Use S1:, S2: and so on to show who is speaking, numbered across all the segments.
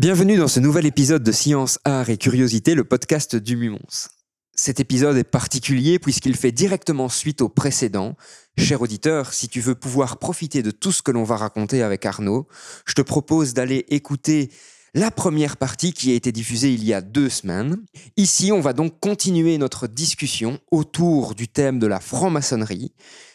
S1: Bienvenue dans ce nouvel épisode de Science, Art et Curiosité, le podcast du Mumons. Cet épisode est particulier puisqu'il fait directement suite au précédent. Cher auditeur, si tu veux pouvoir profiter de tout ce que l'on va raconter avec Arnaud, je te propose d'aller écouter la première partie qui a été diffusée il y a deux semaines. Ici, on va donc continuer notre discussion autour du thème de la franc-maçonnerie.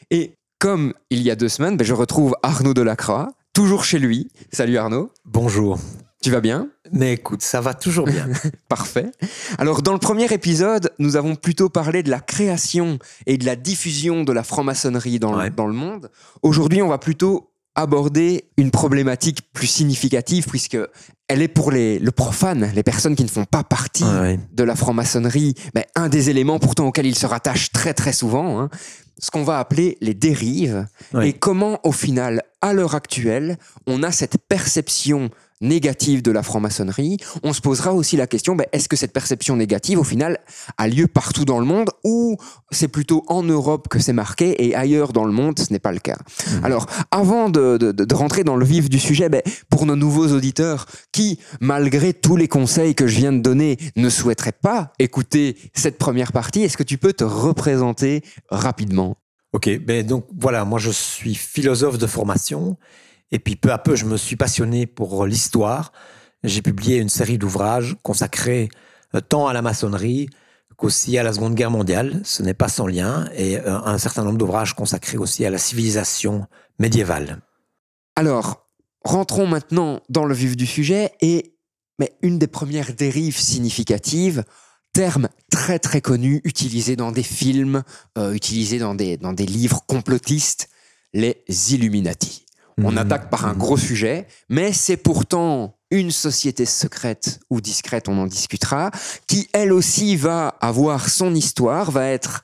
S1: Et comme il y a deux semaines, ben, je retrouve Arnaud Delacroix, toujours chez lui. Salut Arnaud.
S2: Bonjour.
S1: Tu vas bien?
S2: Mais écoute, ça va toujours bien.
S1: Parfait. Alors, dans le premier épisode, nous avons plutôt parlé de la création et de la diffusion de la franc-maçonnerie dans,
S2: Ouais.
S1: dans le monde. Aujourd'hui, on va plutôt aborder une problématique plus significative puisque elle est pour les, le profane, les personnes qui ne font pas partie de la franc-maçonnerie, ben, un des éléments pourtant auxquels ils se rattachent très très souvent, hein, ce qu'on va appeler les dérives, et comment au final, à l'heure actuelle, on a cette perception négative de la franc-maçonnerie. On se posera aussi la question, ben, est-ce que cette perception négative, au final, a lieu partout dans le monde, ou c'est plutôt en Europe que c'est marqué, et ailleurs dans le monde, ce n'est pas le cas. Alors, avant de, de- de rentrer dans le vif du sujet, ben, pour nos nouveaux auditeurs qui, malgré tous les conseils que je viens de donner, ne souhaiteraient pas écouter cette première partie, est-ce que tu peux te représenter rapidement?
S2: Ok, ben donc voilà, moi je suis philosophe de formation et puis peu à peu je me suis passionné pour l'histoire. J'ai publié une série d'ouvrages consacrés euh, tant à la maçonnerie qu'aussi à la Seconde Guerre mondiale. Ce n'est pas sans lien et euh, un certain nombre d'ouvrages consacrés aussi à la civilisation médiévale.
S1: Alors, rentrons maintenant dans le vif du sujet et mais une des premières dérives significatives, terme très très connu, utilisé dans des films, euh, utilisé dans des, dans des livres complotistes, les Illuminati. On
S2: Mhm.
S1: attaque par un gros sujet, mais c'est pourtant une société secrète ou discrète, on en discutera, qui elle aussi va avoir son histoire, va être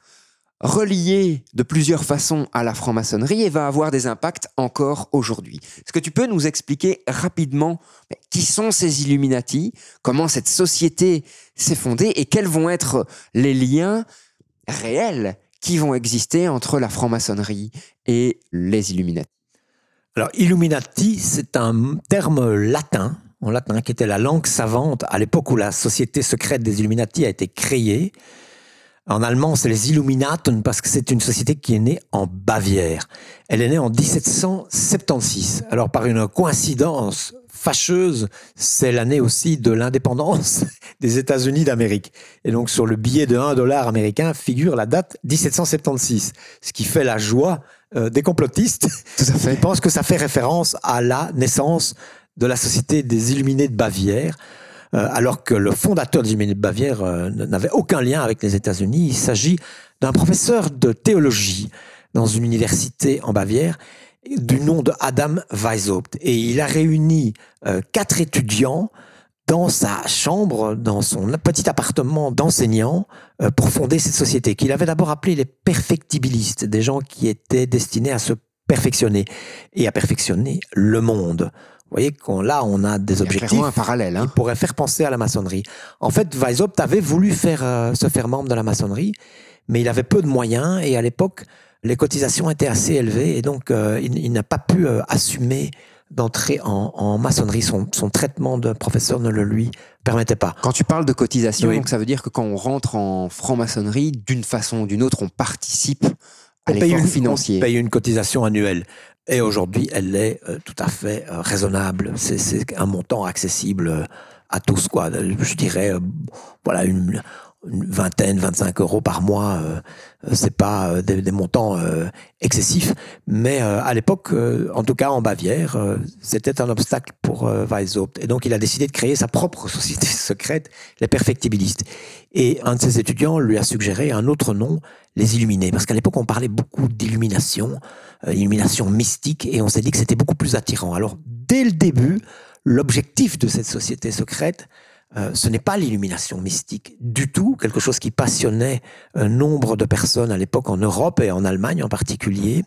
S1: reliée de plusieurs façons à la franc-maçonnerie et va avoir des impacts encore aujourd'hui. Est-ce que tu peux nous expliquer rapidement qui sont ces Illuminati, comment cette société s'est fondée et quels vont être les liens réels qui vont exister entre la franc-maçonnerie et les Illuminati?
S2: Alors, Illuminati, c'est un terme latin, en latin, qui était la langue savante à l'époque où la société secrète des Illuminati a été créée. En allemand, c'est les Illuminaten parce que c'est une société qui est née en Bavière. Elle est née en 1776. Alors, par une coïncidence fâcheuse, c'est l'année aussi de l'indépendance des États-Unis d'Amérique. Et donc, sur le billet de 1 dollar américain figure la date 1776, ce qui fait la joie euh, des complotistes
S1: Tout à fait.
S2: ils pensent que ça fait référence à la naissance de la Société des Illuminés de Bavière, euh, alors que le fondateur des Illuminés de Bavière euh, n'avait aucun lien avec les États-Unis. Il s'agit d'un professeur de théologie dans une université en Bavière du nom de Adam Weishaupt. Et il a réuni quatre étudiants dans sa chambre, dans son petit appartement d'enseignant, euh, pour fonder cette société, qu'il avait d'abord appelée les perfectibilistes, des gens qui étaient destinés à se perfectionner et à perfectionner le monde. Vous voyez qu'on là, on a des
S1: a
S2: objectifs
S1: un parallèle. hein.
S2: qui pourraient faire penser à la maçonnerie. En fait, Weishaupt avait voulu faire euh, se faire membre de la maçonnerie, mais il avait peu de moyens et à l'époque, les cotisations étaient assez élevées et donc euh, il, il n'a pas pu euh, assumer d'entrer en, en maçonnerie. Son, son traitement de professeur ne le lui permettait pas.
S1: Quand tu parles de cotisation,
S2: Oui.
S1: donc ça veut dire que quand on rentre en franc-maçonnerie, d'une façon ou d'une autre, on participe à l'effort
S2: une,
S1: financier.
S2: on paye une cotisation annuelle. Et aujourd'hui, elle est euh, tout à fait euh, raisonnable. C'est- un montant accessible euh, à tous, quoi. Je dirais, voilà, une, une vingtaine, 25 euros par mois. euh, euh, c'est pas euh, des, des montants euh, excessifs, mais euh, à l'époque, euh, en tout cas en Bavière, c'était un obstacle pour Weishaupt. Et donc, il a décidé de créer sa propre société secrète, les perfectibilistes. Et un de ses étudiants lui a suggéré un autre nom, les illuminés, parce qu'à l'époque, on parlait beaucoup d'illumination, illumination mystique, et on s'est dit que c'était beaucoup plus attirant. Alors, dès le début, l'objectif de cette société secrète euh, ce n'est pas l'illumination mystique du tout, quelque chose qui passionnait un nombre de personnes à l'époque en Europe et en Allemagne en particulier,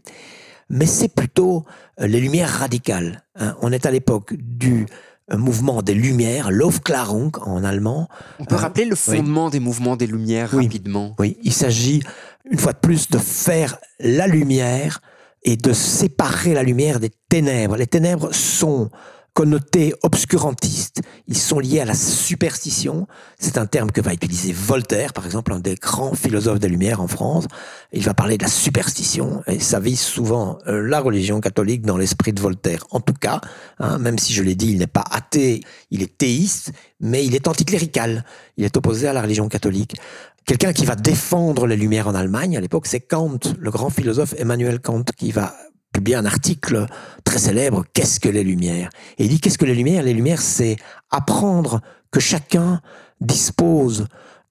S2: mais c'est plutôt euh, les lumières radicales. hein. On est à l'époque du euh, mouvement des lumières, Lofklärung en allemand.
S1: On peut
S2: Euh,
S1: rappeler le fondement des mouvements des Lumières
S2: Oui.
S1: rapidement.
S2: Oui, il s'agit une fois de plus de faire la lumière et de séparer la lumière des ténèbres. Les ténèbres sont connotés obscurantistes, ils sont liés à la superstition. C'est un terme que va utiliser Voltaire, par exemple, un des grands philosophes des Lumières en France. Il va parler de la superstition et ça vise souvent euh, la religion catholique dans l'esprit de Voltaire. En tout cas, hein, même si je l'ai dit, il n'est pas athée, il est théiste, mais il est anticlérical. Il est opposé à la religion catholique. Quelqu'un qui va défendre les Lumières en Allemagne, à l'époque, c'est Kant, le grand philosophe Emmanuel Kant, qui va publier un article très célèbre, Qu'est-ce que les Lumières? Et il dit, qu'est-ce que les Lumières? Les Lumières, c'est apprendre que chacun dispose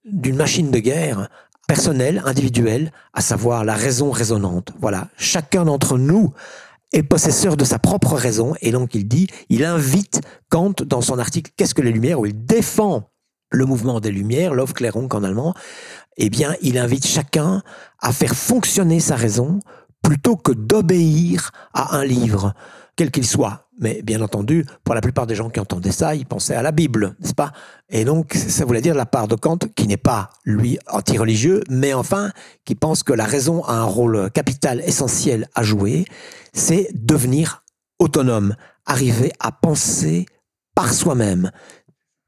S2: d'une machine de guerre personnelle, individuelle, à savoir la raison raisonnante. Voilà, chacun d'entre nous est possesseur de sa propre raison, et donc il dit, il invite Kant dans son article Qu'est-ce que les Lumières? où il défend le mouvement des Lumières, L'Aufklärung en allemand, eh bien, il invite chacun à faire fonctionner sa raison plutôt que d'obéir à un livre, quel qu'il soit. Mais bien entendu, pour la plupart des gens qui entendaient ça, ils pensaient à la Bible, n'est-ce pas? Et donc, ça voulait dire la part de Kant, qui n'est pas, lui, anti-religieux, mais enfin, qui pense que la raison a un rôle capital, essentiel à jouer, c'est devenir autonome, arriver à penser par soi-même.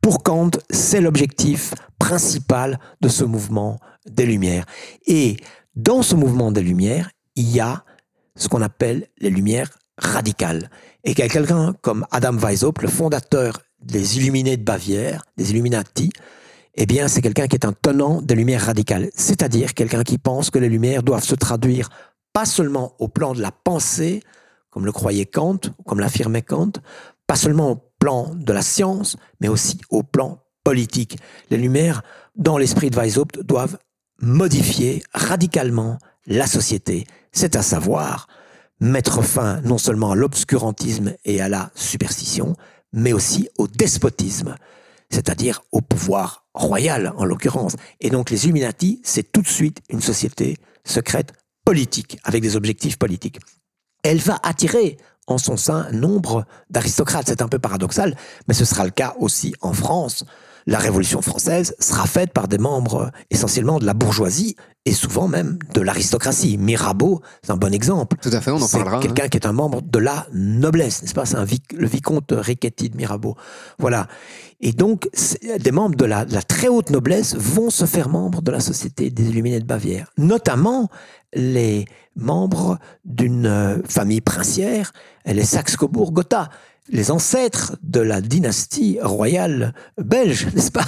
S2: Pour Kant, c'est l'objectif principal de ce mouvement des Lumières. Et dans ce mouvement des Lumières, il y a ce qu'on appelle les Lumières radicales. Et qu'il y a quelqu'un comme Adam Weishaupt, le fondateur des Illuminés de Bavière, des Illuminati, eh bien, c'est quelqu'un qui est un tenant des Lumières radicales. C'est-à-dire quelqu'un qui pense que les Lumières doivent se traduire pas seulement au plan de la pensée, comme le croyait Kant, comme l'affirmait Kant, pas seulement au plan de la science, mais aussi au plan politique. Les Lumières, dans l'esprit de Weishaupt, doivent modifier radicalement la société. C'est à savoir mettre fin non seulement à l'obscurantisme et à la superstition, mais aussi au despotisme, c'est-à-dire au pouvoir royal en l'occurrence. Et donc les Illuminati, c'est tout de suite une société secrète politique, avec des objectifs politiques. Elle va attirer en son sein nombre d'aristocrates. C'est un peu paradoxal, mais ce sera le cas aussi en France. La Révolution française sera faite par des membres essentiellement de la bourgeoisie et souvent même de l'aristocratie. Mirabeau, c'est un bon exemple.
S1: Tout à fait, on en parlera. hein.
S2: quelqu'un qui est un membre de la noblesse, n'est-ce pas? C'est un vic- le vicomte Riquetti de Mirabeau. Voilà. Et donc, des membres de la, de la très haute noblesse vont se faire membres de la Société des Illuminés de Bavière, notamment les membres d'une euh, famille princière, les Saxe-Cobourg-Gotha, les ancêtres de la dynastie royale belge, n'est-ce pas?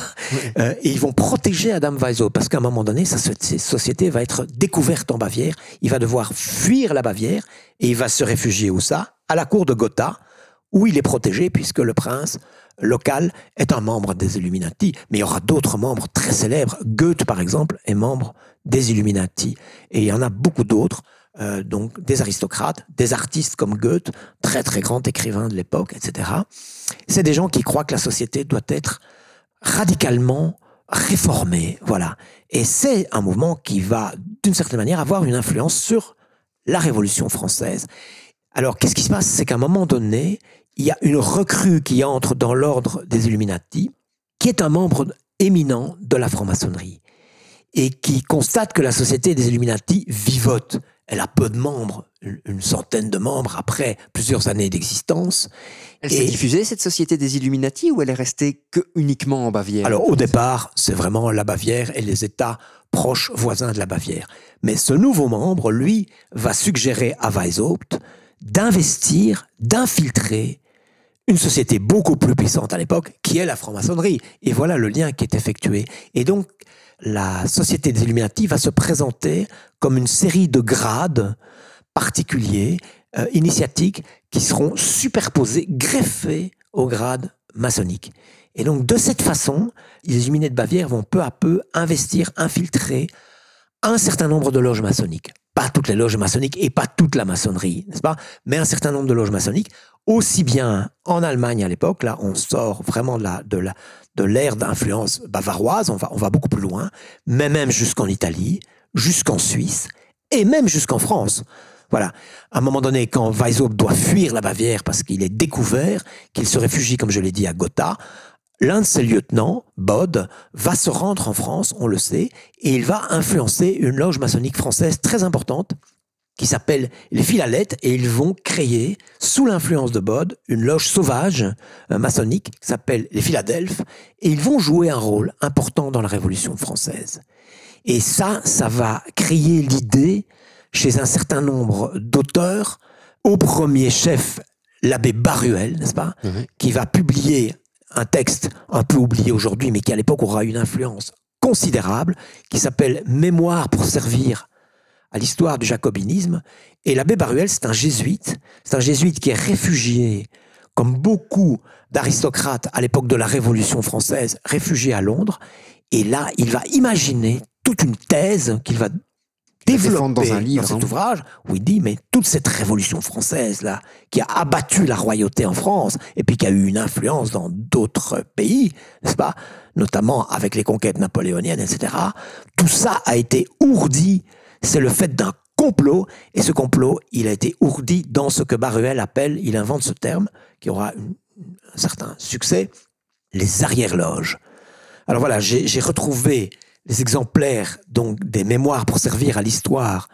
S2: Euh, Et ils vont protéger Adam Weishaupt, parce qu'à un moment donné, sa société va être découverte en Bavière, il va devoir fuir la Bavière, et il va se réfugier où ça? À la cour de Gotha, où il est protégé, puisque le prince local est un membre des Illuminati. Mais il y aura d'autres membres très célèbres. Goethe, par exemple, est membre des Illuminati. Et il y en a beaucoup d'autres, euh, donc des aristocrates, des artistes comme Goethe, très très grand écrivain de l'époque, etc. C'est des gens qui croient que la société doit être radicalement réformée. Voilà. Et c'est un mouvement qui va, d'une certaine manière, avoir une influence sur la Révolution française. Alors, qu'est-ce qui se passe? C'est qu'à un moment donné, il y a une recrue qui entre dans l'ordre des Illuminati, qui est un membre éminent de la franc-maçonnerie, et qui constate que la société des Illuminati vivote. Elle a peu de membres, une centaine de membres après plusieurs années d'existence.
S1: Elle s'est diffusée, cette société des Illuminati, ou elle est restée que uniquement en Bavière?
S2: Alors au départ, c'est vraiment la Bavière et les États proches voisins de la Bavière. Mais ce nouveau membre, lui, va suggérer à Weishaupt d'investir, d'infiltrer une société beaucoup plus puissante à l'époque, qui est la franc-maçonnerie. Et voilà le lien qui est effectué. Et donc, la société des Illuminati va se présenter comme une série de grades particuliers, euh, initiatiques, qui seront superposés, greffés au grade maçonnique. Et donc, de cette façon, les Illuminés de Bavière vont peu à peu investir, infiltrer un certain nombre de loges maçonniques. Pas toutes les loges maçonniques et pas toute la maçonnerie, n'est-ce pas? Mais un certain nombre de loges maçonniques, aussi bien en Allemagne à l'époque, là on sort vraiment de la, de la, de l'ère d'influence bavaroise, on va, on va beaucoup plus loin, mais même jusqu'en Italie, jusqu'en Suisse, et même jusqu'en France. Voilà. À un moment donné, quand Weishaupt doit fuir la Bavière parce qu'il est découvert, qu'il se réfugie, comme je l'ai dit, à Gotha, l'un de ses lieutenants, Bod, va se rendre en France, on le sait, et il va influencer une loge maçonnique française très importante qui s'appelle les Philalettes, et ils vont créer, sous l'influence de Bod, une loge sauvage euh, maçonnique qui s'appelle les Philadelphes, et ils vont jouer un rôle important dans la Révolution française. Et ça, ça va créer l'idée chez un certain nombre d'auteurs, au premier chef l'abbé Baruel, n'est-ce pas, qui va publier un texte un peu oublié aujourd'hui, mais qui à l'époque aura une influence considérable, qui s'appelle Mémoire pour servir à l'histoire du jacobinisme. Et l'abbé Baruel, c'est un jésuite, c'est un jésuite qui est réfugié, comme beaucoup d'aristocrates à l'époque de la Révolution française, réfugié à Londres. Et là, il va imaginer toute une thèse qu'il va développer
S1: dans un livre,
S2: cet
S1: hein.
S2: ouvrage où il dit mais toute cette révolution française là qui a abattu la royauté en France et puis qui a eu une influence dans d'autres pays, n'est-ce pas, notamment avec les conquêtes napoléoniennes, etc. Tout ça a été ourdi. C'est le fait d'un complot et ce complot, il a été ourdi dans ce que Baruel appelle, il invente ce terme qui aura une- un certain succès, les arrière-loges. Alors voilà, j'ai j'ai retrouvé les exemplaires donc des mémoires pour servir à l'histoire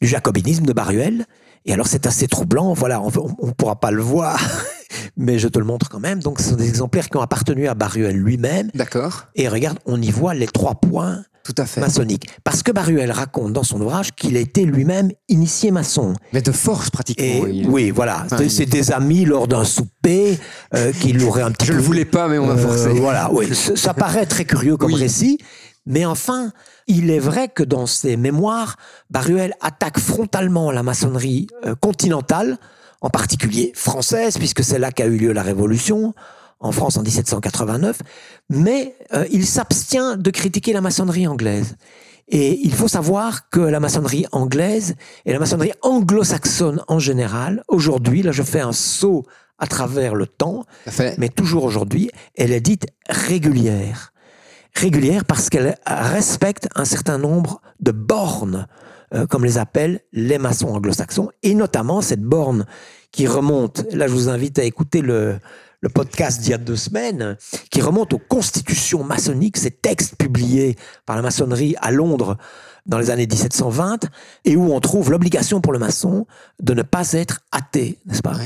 S2: du jacobinisme de Baruel. Et alors c'est assez troublant. Voilà, on ne pourra pas le voir, mais je te le montre quand même. Donc ce sont des exemplaires qui ont appartenu à Baruel lui-même.
S1: D'accord,
S2: Et regarde, on y voit les trois points
S1: tout à fait.
S2: maçonniques. Parce que Baruel raconte dans son ouvrage qu'il a été lui-même initié maçon.
S1: Mais de force, pratiquement.
S2: Et
S1: oui.
S2: oui, voilà,
S1: Enfin,
S2: C'est-
S1: il-
S2: des amis lors d'un souper euh, qui l'auraient un petit
S1: Je
S2: peu
S1: le voulais pas, mais on m'a
S2: euh,
S1: forcé.
S2: voilà, oui, ça paraît très curieux comme
S1: Oui.
S2: récit, mais enfin, il est vrai que dans ses mémoires, Baruel attaque frontalement la maçonnerie euh, continentale, en particulier française, puisque c'est là qu'a eu lieu la Révolution, en France en 1789, mais euh, il s'abstient de critiquer la maçonnerie anglaise. Et il faut savoir que la maçonnerie anglaise et la maçonnerie anglo-saxonne en général, aujourd'hui, là je fais un saut à travers le temps, mais toujours aujourd'hui, elle est dite régulière. Régulière parce qu'elle respecte un certain nombre de bornes, euh, comme les appellent les maçons anglo-saxons, et notamment cette borne qui remonte, là je vous invite à écouter le, le podcast d'il y a deux semaines, qui remonte aux constitutions maçonniques, ces textes publiés par la maçonnerie à Londres dans les années 1720, et où on trouve l'obligation pour le maçon de ne pas être athée, n'est-ce pas?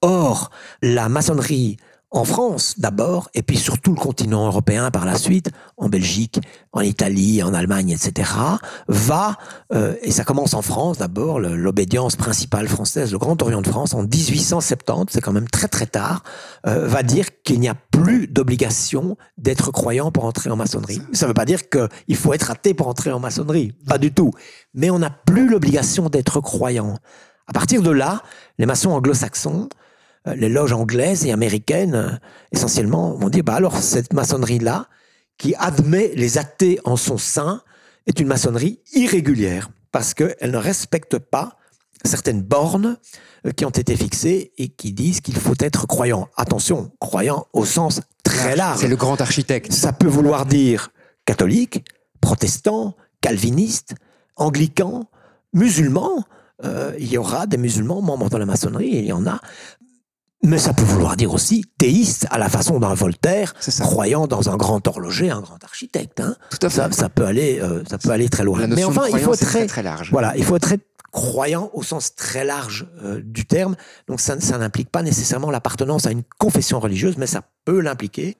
S2: Or, la maçonnerie en France d'abord, et puis sur tout le continent européen par la suite, en Belgique, en Italie, en Allemagne, etc., va, euh, et ça commence en France d'abord, l'obédience principale française, le Grand Orient de France, en 1870, c'est quand même très très tard, euh, va dire qu'il n'y a plus d'obligation d'être croyant pour entrer en maçonnerie. Ça ne veut pas dire qu'il faut être athée pour entrer en maçonnerie, pas du tout. Mais on n'a plus l'obligation d'être croyant. À partir de là, les maçons anglo-saxons, les loges anglaises et américaines, euh, essentiellement, vont dire, bah alors cette maçonnerie-là, qui admet les athées en son sein, est une maçonnerie irrégulière, parce qu'elle ne respecte pas certaines bornes euh, qui ont été fixées et qui disent qu'il faut être croyant. Attention, croyant au sens très large.
S1: C'est le grand architecte.
S2: Ça peut vouloir dire catholique, protestant, calviniste, anglican, musulman. Euh, il y aura des musulmans membres de la maçonnerie, il y en a. Mais ça peut vouloir dire aussi théiste à la façon d'un Voltaire, croyant dans un grand horloger, un grand architecte. hein.
S1: Tout à fait.
S2: Ça, ça peut aller, euh, ça peut aller très loin.
S1: La
S2: Mais enfin,
S1: de
S2: il faut
S1: très,
S2: très
S1: large.
S2: voilà, il faut être très croyant au sens très large euh, du terme. Donc ça, ça n'implique pas nécessairement l'appartenance à une confession religieuse, mais ça peut l'impliquer.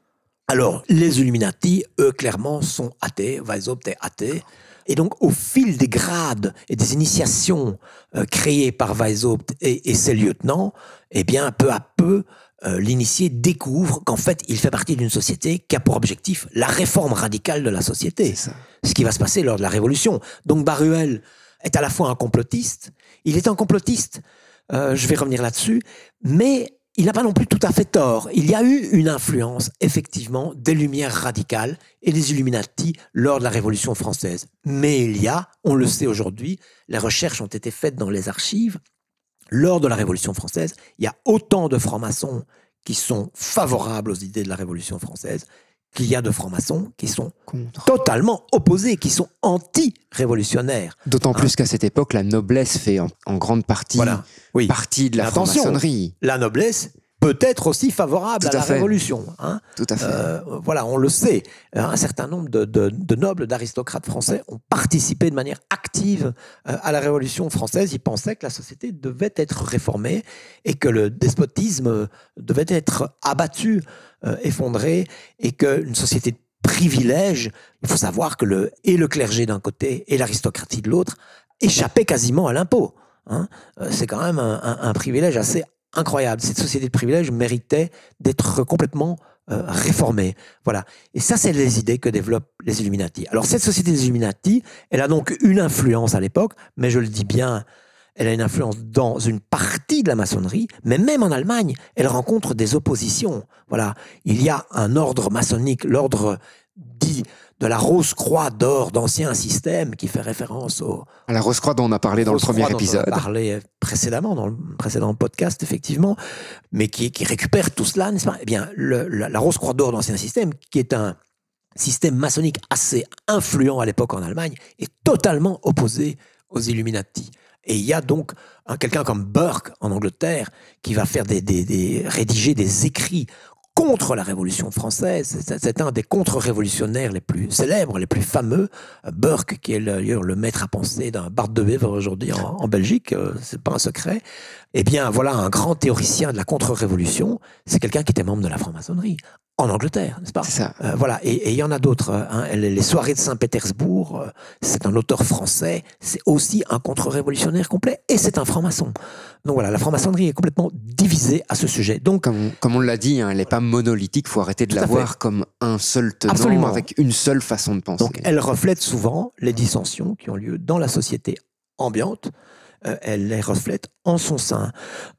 S2: Alors, les Illuminati, eux, clairement, sont athées. Weishaupt est athée. Et donc, au fil des grades et des initiations euh, créées par Weishaupt et, et ses lieutenants, eh bien, peu à peu, euh, l'initié découvre qu'en fait, il fait partie d'une société qui a pour objectif la réforme radicale de la société ce qui va se passer lors de la Révolution. Donc Baruel est à la fois un complotiste, il est un complotiste, euh, je vais revenir là-dessus, mais il n'a pas non plus tout à fait tort. Il y a eu une influence, effectivement, des Lumières radicales et des Illuminati lors de la Révolution française. Mais il y a, on le sait aujourd'hui, les recherches ont été faites dans les archives, lors de la Révolution française, il y a autant de francs-maçons qui sont favorables aux idées de la Révolution française qu'il y a de francs-maçons qui sont
S1: Contre.
S2: totalement opposés, qui sont anti-révolutionnaires.
S1: D'autant plus qu'à cette époque, la noblesse fait en, en grande partie
S2: Voilà. Oui.
S1: partie de la franc-maçonnerie.
S2: La noblesse peut être aussi favorable
S1: Tout
S2: à,
S1: à
S2: la
S1: fait.
S2: Révolution. hein.
S1: Tout à fait.
S2: Euh, voilà, on le sait. Euh, Un certain nombre de, de- de nobles, d'aristocrates français ont participé de manière active euh, à la Révolution française. Ils pensaient que la société devait être réformée et que le despotisme devait être abattu, euh, effondré, et qu'une société de privilèges, il faut savoir que le, et le clergé d'un côté et l'aristocratie de l'autre échappaient quasiment à l'impôt. hein. Euh, C'est quand même un privilège assez incroyable. Cette société de privilèges méritait d'être complètement euh, réformée. Voilà. Et ça, c'est les idées que développent les Illuminati. Alors, cette société des Illuminati, elle a donc une influence à l'époque, mais je le dis bien, elle a une influence dans une partie de la maçonnerie, mais même en Allemagne, elle rencontre des oppositions. Voilà. Il y a un ordre maçonnique, l'ordre dit de la Rose-Croix d'or d'ancien système qui fait référence au,
S1: À la Rose-Croix dont on a parlé dans le premier
S2: dont
S1: épisode.
S2: On a parlé précédemment, dans le précédent podcast, effectivement, mais qui, qui récupère tout cela, n'est-ce pas? Eh bien, le- la, la Rose-Croix d'Or d'Ancien Système, qui est un système maçonnique assez influent à l'époque en Allemagne, est totalement opposé aux Illuminati. Et il y a donc un- quelqu'un comme Burke en Angleterre qui va faire des, rédiger des écrits contre la Révolution française. C'est- un des contre-révolutionnaires les plus célèbres, les plus fameux. Burke, qui est le- d'ailleurs le maître à penser d'un Bart de Wever aujourd'hui en, en Belgique, euh, c'est pas un secret. Eh bien, voilà un grand théoricien de la contre-révolution. C'est quelqu'un qui était membre de la franc-maçonnerie en Angleterre, n'est-ce pas?
S1: C'est ça.
S2: euh, voilà, et il y en a d'autres. hein. Les soirées de Saint-Pétersbourg, euh, c'est un auteur français, c'est aussi un contre-révolutionnaire complet, et c'est un franc-maçon. Donc voilà, la franc-maçonnerie est complètement divisée à ce sujet. Donc,
S1: Comme, on- comme on l'a dit, hein, elle n'est pas monolithique, faut arrêter de la voir comme un seul tenant
S2: Absolument.
S1: avec une seule façon de penser.
S2: donc elle reflète souvent les dissensions qui ont lieu dans la société ambiante. Euh, elle les reflète en son sein.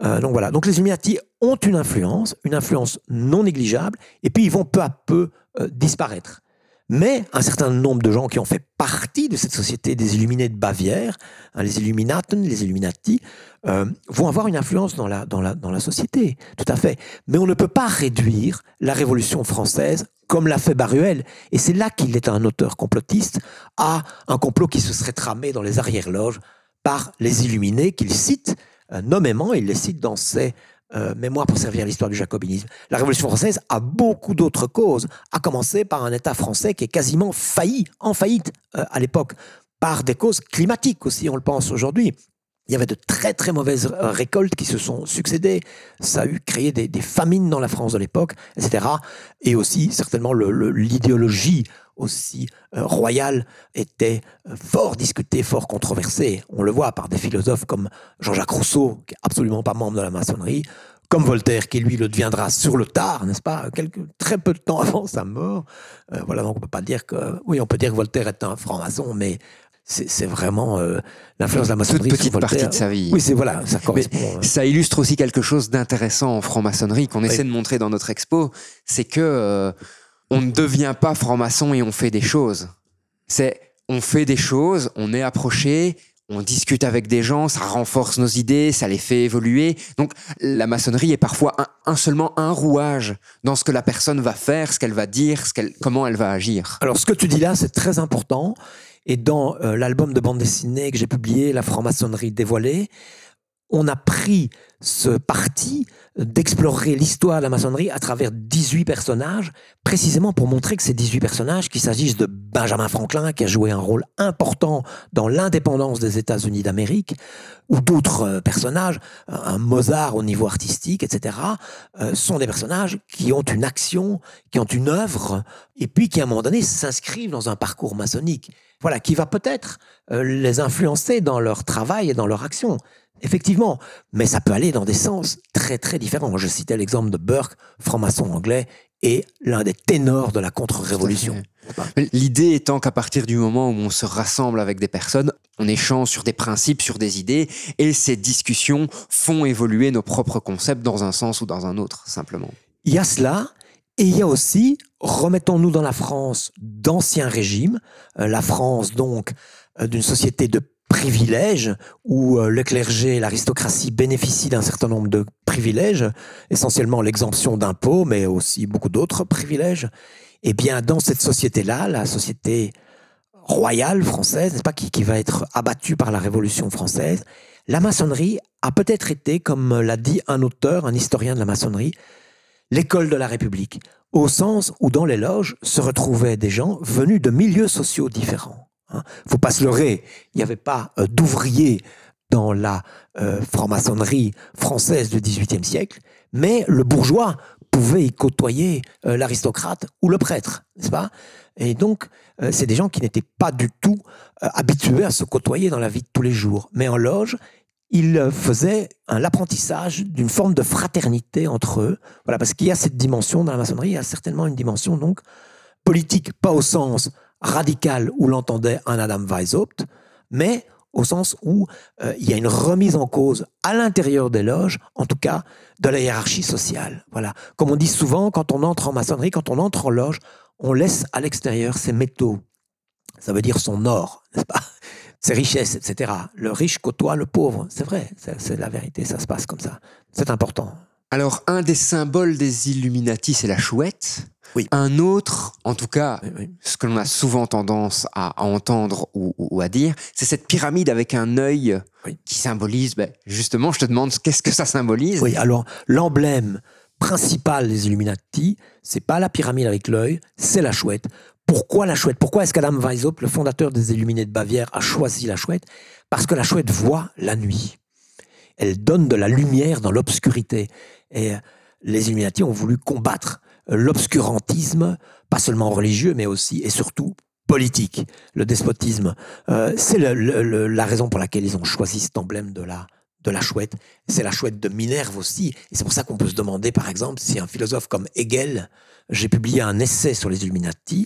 S2: Euh, donc voilà. Donc les Illuminati ont une influence, une influence non négligeable, et puis ils vont peu à peu euh, disparaître. Mais un certain nombre de gens qui ont fait partie de cette société des Illuminés de Bavière, hein, les Illuminaten, les Illuminati, vont avoir une influence dans la, dans, la, dans la société, tout à fait. Mais on ne peut pas réduire la Révolution française comme l'a fait Baruel. Et c'est là qu'il est un auteur complotiste, à un complot qui se serait tramé dans les arrière-loges par les Illuminés qu'il cite euh, nommément, il les cite dans ses euh, Mémoires pour servir l'histoire du jacobinisme. La Révolution française a beaucoup d'autres causes, à commencer par un État français qui est quasiment failli, en faillite euh, à l'époque, par des causes climatiques aussi, on le pense aujourd'hui. Il y avait de très très mauvaises récoltes qui se sont succédées. Ça a eu créé des, des famines dans la France de l'époque, etc. Et aussi, certainement, l'idéologie aussi euh, royale était euh, fort discutée, fort controversée. On le voit par des philosophes comme Jean-Jacques Rousseau, qui est absolument pas membre de la maçonnerie, comme Voltaire, qui lui le deviendra sur le tard, n'est-ce pas, quelques, très peu de temps avant sa mort. Euh, voilà, donc on peut pas dire que, oui, on peut dire que Voltaire est un franc-maçon, mais c'est vraiment euh, l'influence de la
S1: Toute
S2: maçonnerie sur
S1: petite partie de sa vie.
S2: Oui, c'est voilà, ça
S1: Mais
S2: correspond. euh,
S1: ça illustre aussi quelque chose d'intéressant en franc-maçonnerie qu'on essaie de montrer dans notre expo, c'est que euh, on ne devient pas franc-maçon et on fait des choses. C'est on fait des choses, on est approché, on discute avec des gens, ça renforce nos idées, ça les fait évoluer. Donc la maçonnerie est parfois un, seulement un rouage dans ce que la personne va faire, ce qu'elle va dire, ce comment elle va agir.
S2: Alors, ce que tu dis là, c'est très important. Et dans euh, l'album de bande dessinée que j'ai publié, La franc-maçonnerie dévoilée, on a pris ce parti d'explorer l'histoire de la maçonnerie à travers 18 personnages, précisément pour montrer que ces 18 personnages, qu'il s'agisse de Benjamin Franklin, qui a joué un rôle important dans l'indépendance des États-Unis d'Amérique, ou d'autres euh, personnages, un Mozart au niveau artistique, etc., euh, sont des personnages qui ont une action, qui ont une œuvre, et puis qui, à un moment donné, s'inscrivent dans un parcours maçonnique. Voilà, qui va peut-être euh, les influencer dans leur travail et dans leur action. Effectivement, mais ça peut aller dans des sens très très différents. Je citais l'exemple de Burke, franc-maçon anglais, et l'un des ténors de la contre-révolution.
S1: L'idée étant qu'à partir du moment où on se rassemble avec des personnes, on échange sur des principes, sur des idées, et ces discussions font évoluer nos propres concepts dans un sens ou dans un autre, simplement.
S2: Il y a cela, et il y a aussi, remettons-nous dans la France d'ancien régime, euh, la France donc euh, d'une société de privilèges où euh, le clergé et l'aristocratie bénéficient d'un certain nombre de privilèges, essentiellement l'exemption d'impôts, mais aussi beaucoup d'autres privilèges. Eh bien, dans cette société-là, la société royale française, n'est-ce pas, qui, qui va être abattue par la Révolution française, la maçonnerie a peut-être été, comme l'a dit un auteur, un historien de la maçonnerie, l'école de la République, au sens où dans les loges se retrouvaient des gens venus de milieux sociaux différents. Hein. Faut pas se leurrer, il n'y avait pas euh, d'ouvriers dans la euh, franc-maçonnerie française du XVIIIe siècle, mais le bourgeois pouvait y côtoyer euh, l'aristocrate ou le prêtre, n'est-ce pas? Et donc, euh, c'est des gens qui n'étaient pas du tout habitués à se côtoyer dans la vie de tous les jours. Mais en loge, ils faisaient un apprentissage d'une forme de fraternité entre eux. Voilà, parce qu'il y a cette dimension dans la maçonnerie, il y a certainement une dimension donc politique, pas au sens radical où l'entendait un Adam Weishaupt, mais au sens où euh, il y a une remise en cause à l'intérieur des loges, en tout cas de la hiérarchie sociale. Voilà. Comme on dit souvent, quand on entre en maçonnerie, quand on entre en loge, on laisse à l'extérieur ses métaux. Ça veut dire son or, n'est-ce pas? Ses richesses, etc. Le riche côtoie le pauvre. C'est vrai, c'est la vérité, ça se passe comme ça. C'est important.
S1: Alors, un des symboles des Illuminati, c'est la chouette.
S2: Oui.
S1: Un autre, en tout cas,
S2: Oui, oui.
S1: ce que l'on a souvent tendance à, à entendre ou, à dire, c'est cette pyramide avec un œil qui symbolise, ben, justement, je te demande qu'est-ce que ça symbolise?
S2: Oui, alors l'emblème principal des Illuminati, c'est pas la pyramide avec l'œil, c'est la chouette. Pourquoi la chouette? Pourquoi est-ce qu'Adam Weishaupt, le fondateur des Illuminés de Bavière, a choisi la chouette? Parce que la chouette voit la nuit. Elle donne de la lumière dans l'obscurité. Et les Illuminati ont voulu combattre l'obscurantisme, pas seulement religieux, mais aussi et surtout politique, le despotisme. Euh, c'est la raison pour laquelle ils ont choisi cet emblème de la, de la chouette. C'est la chouette de Minerve aussi. Et c'est pour ça qu'on peut se demander, par exemple, si un philosophe comme Hegel, j'ai publié un essai sur les Illuminati,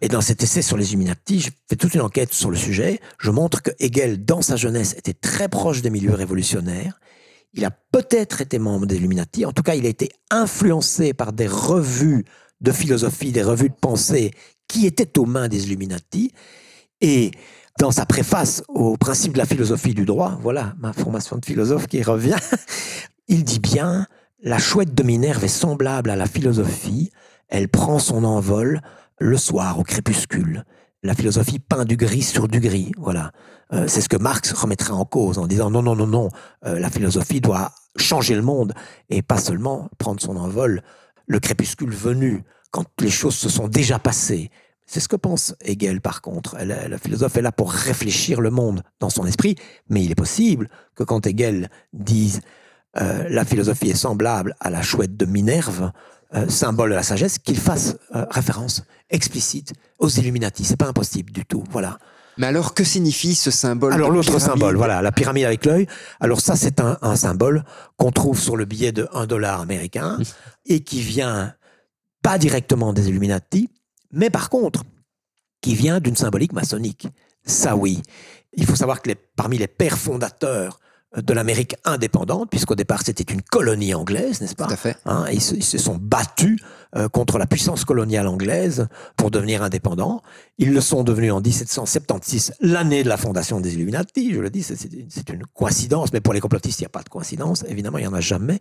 S2: et dans cet essai sur les Illuminati, je fais toute une enquête sur le sujet. Je montre que Hegel, dans sa jeunesse, était très proche des milieux révolutionnaires. Il a peut-être été membre des Illuminati. En tout cas, il a été influencé par des revues de philosophie, des revues de pensée qui étaient aux mains des Illuminati. Et dans sa préface au principe de la philosophie du droit, voilà ma formation de philosophe qui revient, il dit bien la chouette de Minerve est semblable à la philosophie, elle prend son envol le soir au crépuscule. La philosophie peint du gris sur du gris, voilà. Euh, c'est ce que Marx remettrait en cause en disant non, non, non, non, euh, la philosophie doit changer le monde et pas seulement prendre son envol le crépuscule venu, quand les choses se sont déjà passées. C'est ce que pense Hegel, par contre. Le philosophe est là pour réfléchir le monde dans son esprit, mais il est possible que quand Hegel dise euh, la philosophie est semblable à la chouette de Minerve, euh, symbole de la sagesse, qu'il fasse euh, référence explicite aux Illuminati. C'est pas impossible du tout. Voilà.
S1: Mais alors, que signifie ce symbole
S2: Alors l'autre symbole, voilà, la pyramide avec l'œil. Alors ça, c'est un, un symbole qu'on trouve sur le billet de 1 dollar américain et qui vient pas directement des Illuminati, mais par contre, qui vient d'une symbolique maçonnique. Ça oui. Il faut savoir que les- parmi les pères fondateurs de l'Amérique indépendante, puisqu'au départ c'était une colonie anglaise, n'est-ce pas
S1: Tout à fait.
S2: Hein, ils, se, ils se sont battus euh, contre la puissance coloniale anglaise pour devenir indépendants. Ils le sont devenus en 1776, l'année de la fondation des Illuminati. Je le dis, c'est- c'est une- c'est une coïncidence, mais pour les complotistes, il n'y a pas de coïncidence. Évidemment, il n'y en a jamais.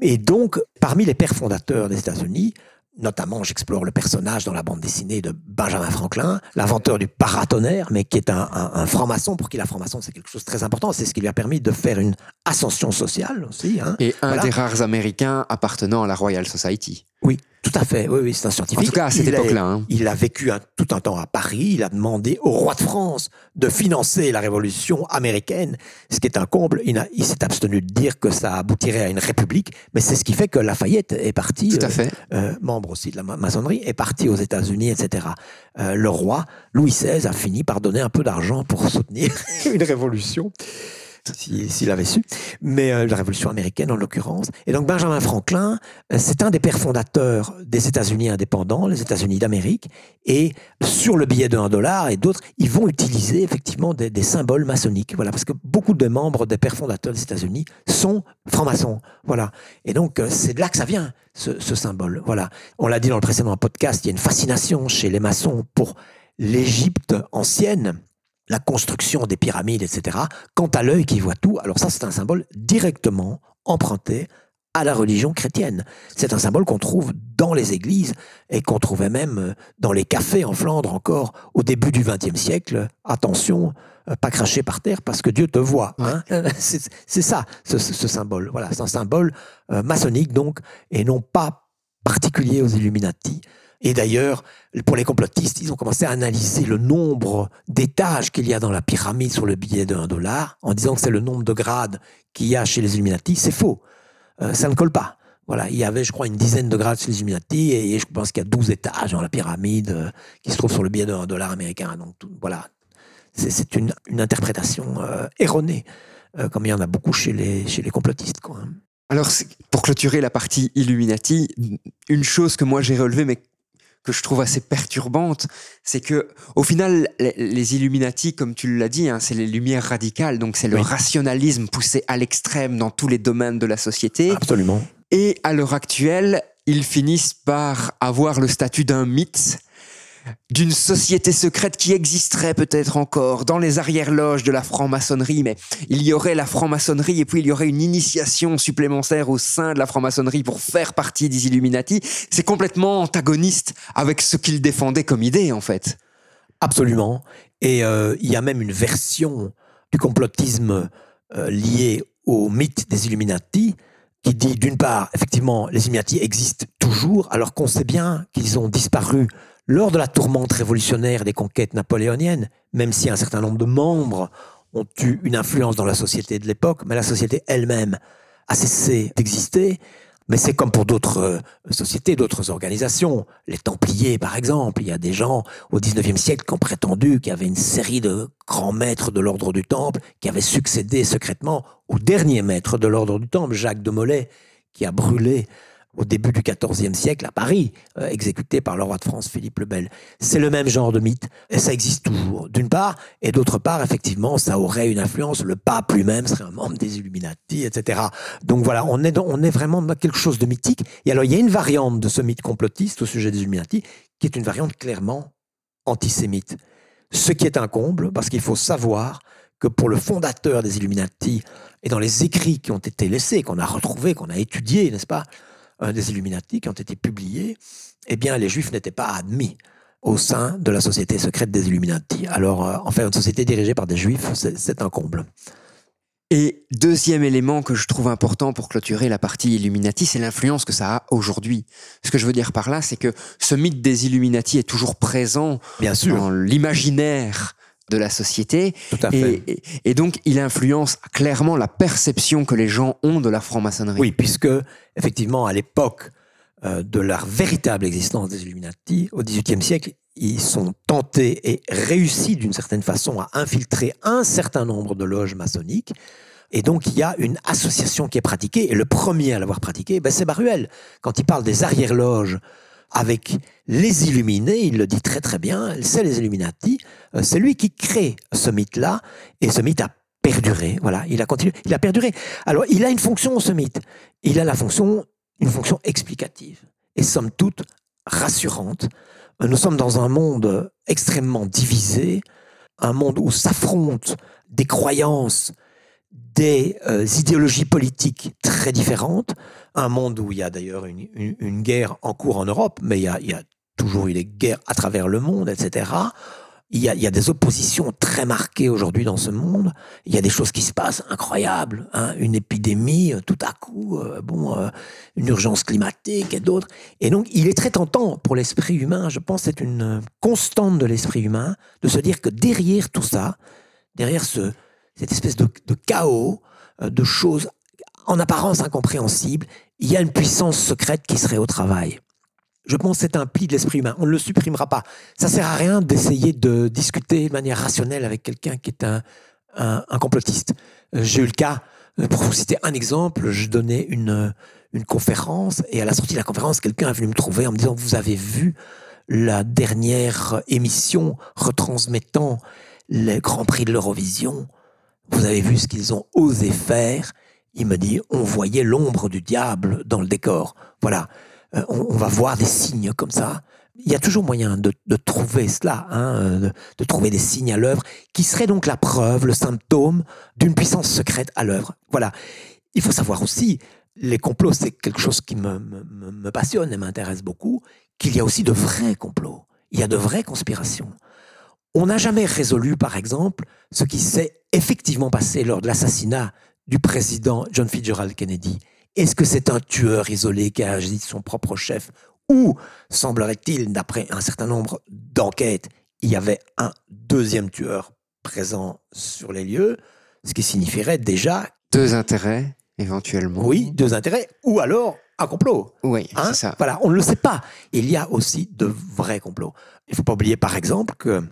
S2: Et donc, parmi les pères fondateurs des États-Unis, notamment, j'explore le personnage dans la bande dessinée de Benjamin Franklin, l'inventeur du paratonnerre, mais qui est un, un- un franc-maçon, pour qui la franc-maçon, c'est quelque chose de très important. C'est ce qui lui a permis de faire une ascension sociale aussi. hein.
S1: Et un
S2: Voilà.
S1: des rares Américains appartenant à la Royal Society.
S2: Oui, tout à fait. Oui, oui, c'est un scientifique.
S1: En tout cas, à cette époque-là. hein.
S2: Il a vécu un- tout un temps à Paris. Il a demandé au roi de France de financer la révolution américaine, ce qui est un comble. Il s'est abstenu de dire que ça aboutirait à une république, mais c'est ce qui fait que Lafayette est parti,
S1: Tout à
S2: euh,
S1: fait.
S2: euh, membre aussi de la ma- maçonnerie, est parti aux États-Unis, etc. Euh, le roi Louis XVI a fini par donner un peu d'argent pour soutenir une révolution. Si- S'il avait su, mais euh, la révolution américaine en l'occurrence. Et donc Benjamin Franklin, euh, c'est un des pères fondateurs des États-Unis indépendants, les États-Unis d'Amérique, et sur le billet de 1 dollar et d'autres, ils vont utiliser effectivement des, des symboles maçonniques, voilà, parce que beaucoup de membres des pères fondateurs des États-Unis sont francs-maçons, voilà. Et donc euh, c'est de là que ça vient, ce, ce symbole, voilà. On l'a dit dans le précédent podcast, il y a une fascination chez les maçons pour l'Égypte ancienne la construction des pyramides, etc., quant à l'œil qui voit tout, alors ça c'est un symbole directement emprunté à la religion chrétienne. C'est un symbole qu'on trouve dans les églises et qu'on trouvait même euh, dans les cafés en Flandre encore au début du XXe siècle. Attention, euh, pas cracher par terre parce que Dieu te voit. hein. C'est ça, ce, ce- ce symbole. Voilà, c'est un symbole euh, maçonnique donc, et non pas particulier aux Illuminati. Et d'ailleurs, pour les complotistes, ils ont commencé à analyser le nombre d'étages qu'il y a dans la pyramide sur le billet de 1 dollar, en disant que c'est le nombre de grades qu'il y a chez les Illuminati. C'est faux. Euh, ça ne colle pas. Voilà, il y avait, je crois, une dizaine de grades chez les Illuminati, et je pense qu'il y a 12 étages dans la pyramide euh, qui se trouve sur le billet de 1 dollar américain. Donc voilà, c'est une, interprétation euh, erronée, comme il y en a beaucoup chez les, chez complotistes. Hein.
S1: Alors, pour clôturer la partie Illuminati, une chose que moi j'ai relevée, mais que je trouve assez perturbante, c'est que au final, les, les Illuminati, comme tu l'as dit, hein, c'est les lumières radicales, donc c'est le
S2: Oui.
S1: rationalisme poussé à l'extrême dans tous les domaines de la société.
S2: Absolument.
S1: Et à l'heure actuelle, ils finissent par avoir le statut d'un mythe, d'une société secrète qui existerait peut-être encore dans les arrière-loges de la franc-maçonnerie, mais il y aurait la franc-maçonnerie et puis il y aurait une initiation supplémentaire au sein de la franc-maçonnerie pour faire partie des Illuminati. C'est complètement antagoniste avec ce qu'ils défendaient comme idée, en fait.
S2: Absolument. Et euh, il y a même une version du complotisme euh, liée au mythe des Illuminati qui dit d'une part, effectivement, les Illuminati existent toujours, alors qu'on sait bien qu'ils ont disparu lors de la tourmente révolutionnaire des conquêtes napoléoniennes, même si un certain nombre de membres ont eu une influence dans la société de l'époque, mais la société elle-même a cessé d'exister. Mais c'est comme pour d'autres euh, sociétés, d'autres organisations. Les Templiers, par exemple, il y a des gens au 19e siècle qui ont prétendu qu'il y avait une série de grands maîtres de l'ordre du Temple qui avaient succédé secrètement au dernier maître de l'ordre du Temple, Jacques de Molay, qui a brûlé au début du XIVe siècle à Paris, euh, exécuté par le roi de France Philippe le Bel. C'est le même genre de mythe, et ça existe toujours, d'une part, et d'autre part, effectivement, ça aurait une influence, le pape lui-même serait un membre des Illuminati, etc. Donc voilà, on est, on est vraiment dans quelque chose de mythique. Et alors, il y a une variante de ce mythe complotiste au sujet des Illuminati, qui est une variante clairement antisémite. Ce qui est un comble, parce qu'il faut savoir que pour le fondateur des Illuminati, et dans les écrits qui ont été laissés, qu'on a retrouvés, qu'on a étudiés, n'est-ce pas, des Illuminati, qui ont été publiés, eh bien, les Juifs n'étaient pas admis au sein de la société secrète des Illuminati. Alors, euh, en fait, une société dirigée par des Juifs, c'est c'est un comble.
S1: Et deuxième élément que je trouve important pour clôturer la partie Illuminati, c'est l'influence que ça a aujourd'hui. Ce que je veux dire par là, c'est que ce mythe des Illuminati est toujours présent
S2: Bien sûr,
S1: dans l'imaginaire de la société.
S2: tout à fait.
S1: Et, donc, il influence clairement la perception que les gens ont de la franc-maçonnerie.
S2: Oui, puisque, effectivement, à l'époque euh, de la véritable existence des Illuminati, au XVIIIe siècle, ils sont tentés et réussis d'une certaine façon à infiltrer un certain nombre de loges maçonniques. Et donc, il y a une association qui est pratiquée, et le premier à l'avoir pratiquée, ben, c'est Baruel. Quand il parle des arrière-loges avec les illuminés, il le dit très très bien, c'est les Illuminati, euh, c'est lui qui crée ce mythe-là, et ce mythe a perduré, voilà, il a continué, il a perduré. Alors, il a une fonction, ce mythe. Il a la fonction, une fonction explicative, et somme toute rassurante. Nous sommes dans un monde extrêmement divisé, un monde où s'affrontent des croyances, des euh, idéologies politiques très différentes, un monde où il y a d'ailleurs une, une- guerre en cours en Europe, mais il y a toujours eu des guerres à travers le monde, etc. Il y, a, des oppositions très marquées aujourd'hui dans ce monde. Il y a des choses qui se passent incroyables. hein. Une épidémie, euh, tout à coup, euh, bon, euh, une urgence climatique et d'autres. Et donc, il est très tentant pour l'esprit humain, je pense, c'est une constante de l'esprit humain, de se dire que derrière tout ça, derrière ce, cette espèce de, chaos, de choses en apparence incompréhensibles, il y a une puissance secrète qui serait au travail. Je pense que c'est un pli de l'esprit humain. On ne le supprimera pas. Ça sert à rien d'essayer de discuter de manière rationnelle avec quelqu'un qui est un, un, un complotiste. Euh, J'ai eu le cas, euh, pour vous citer un exemple, je donnais une, euh, une conférence et à la sortie de la conférence, quelqu'un est venu me trouver en me disant Vous avez vu la dernière émission retransmettant le Grand Prix de l'Eurovision? Vous avez vu ce qu'ils ont osé faire? Il me dit On voyait l'ombre du diable dans le décor. Voilà. Euh, on, va voir des signes comme ça. il y a toujours moyen de, trouver cela, hein, de, de trouver des signes à l'œuvre, qui seraient donc la preuve, le symptôme d'une puissance secrète à l'œuvre. Voilà. Il faut savoir aussi, les complots, c'est quelque chose qui me passionne et m'intéresse beaucoup, qu'il y a aussi de vrais complots. Il y a de vraies conspirations. On n'a jamais résolu, par exemple, ce qui s'est effectivement passé lors de l'assassinat du président John Fitzgerald Kennedy. Est-ce que c'est un tueur isolé qui a agi de son propre chef Ou, semblerait-il, d'après un certain nombre d'enquêtes, il y avait un deuxième tueur présent sur les lieux, ce qui signifierait déjà,
S1: Deux intérêts, éventuellement.
S2: oui, deux intérêts, ou alors un complot.
S1: Oui,
S2: Hein
S1: c'est ça.
S2: Voilà, on ne le sait pas. Il y a aussi de vrais complots. Il ne faut pas oublier, par exemple, que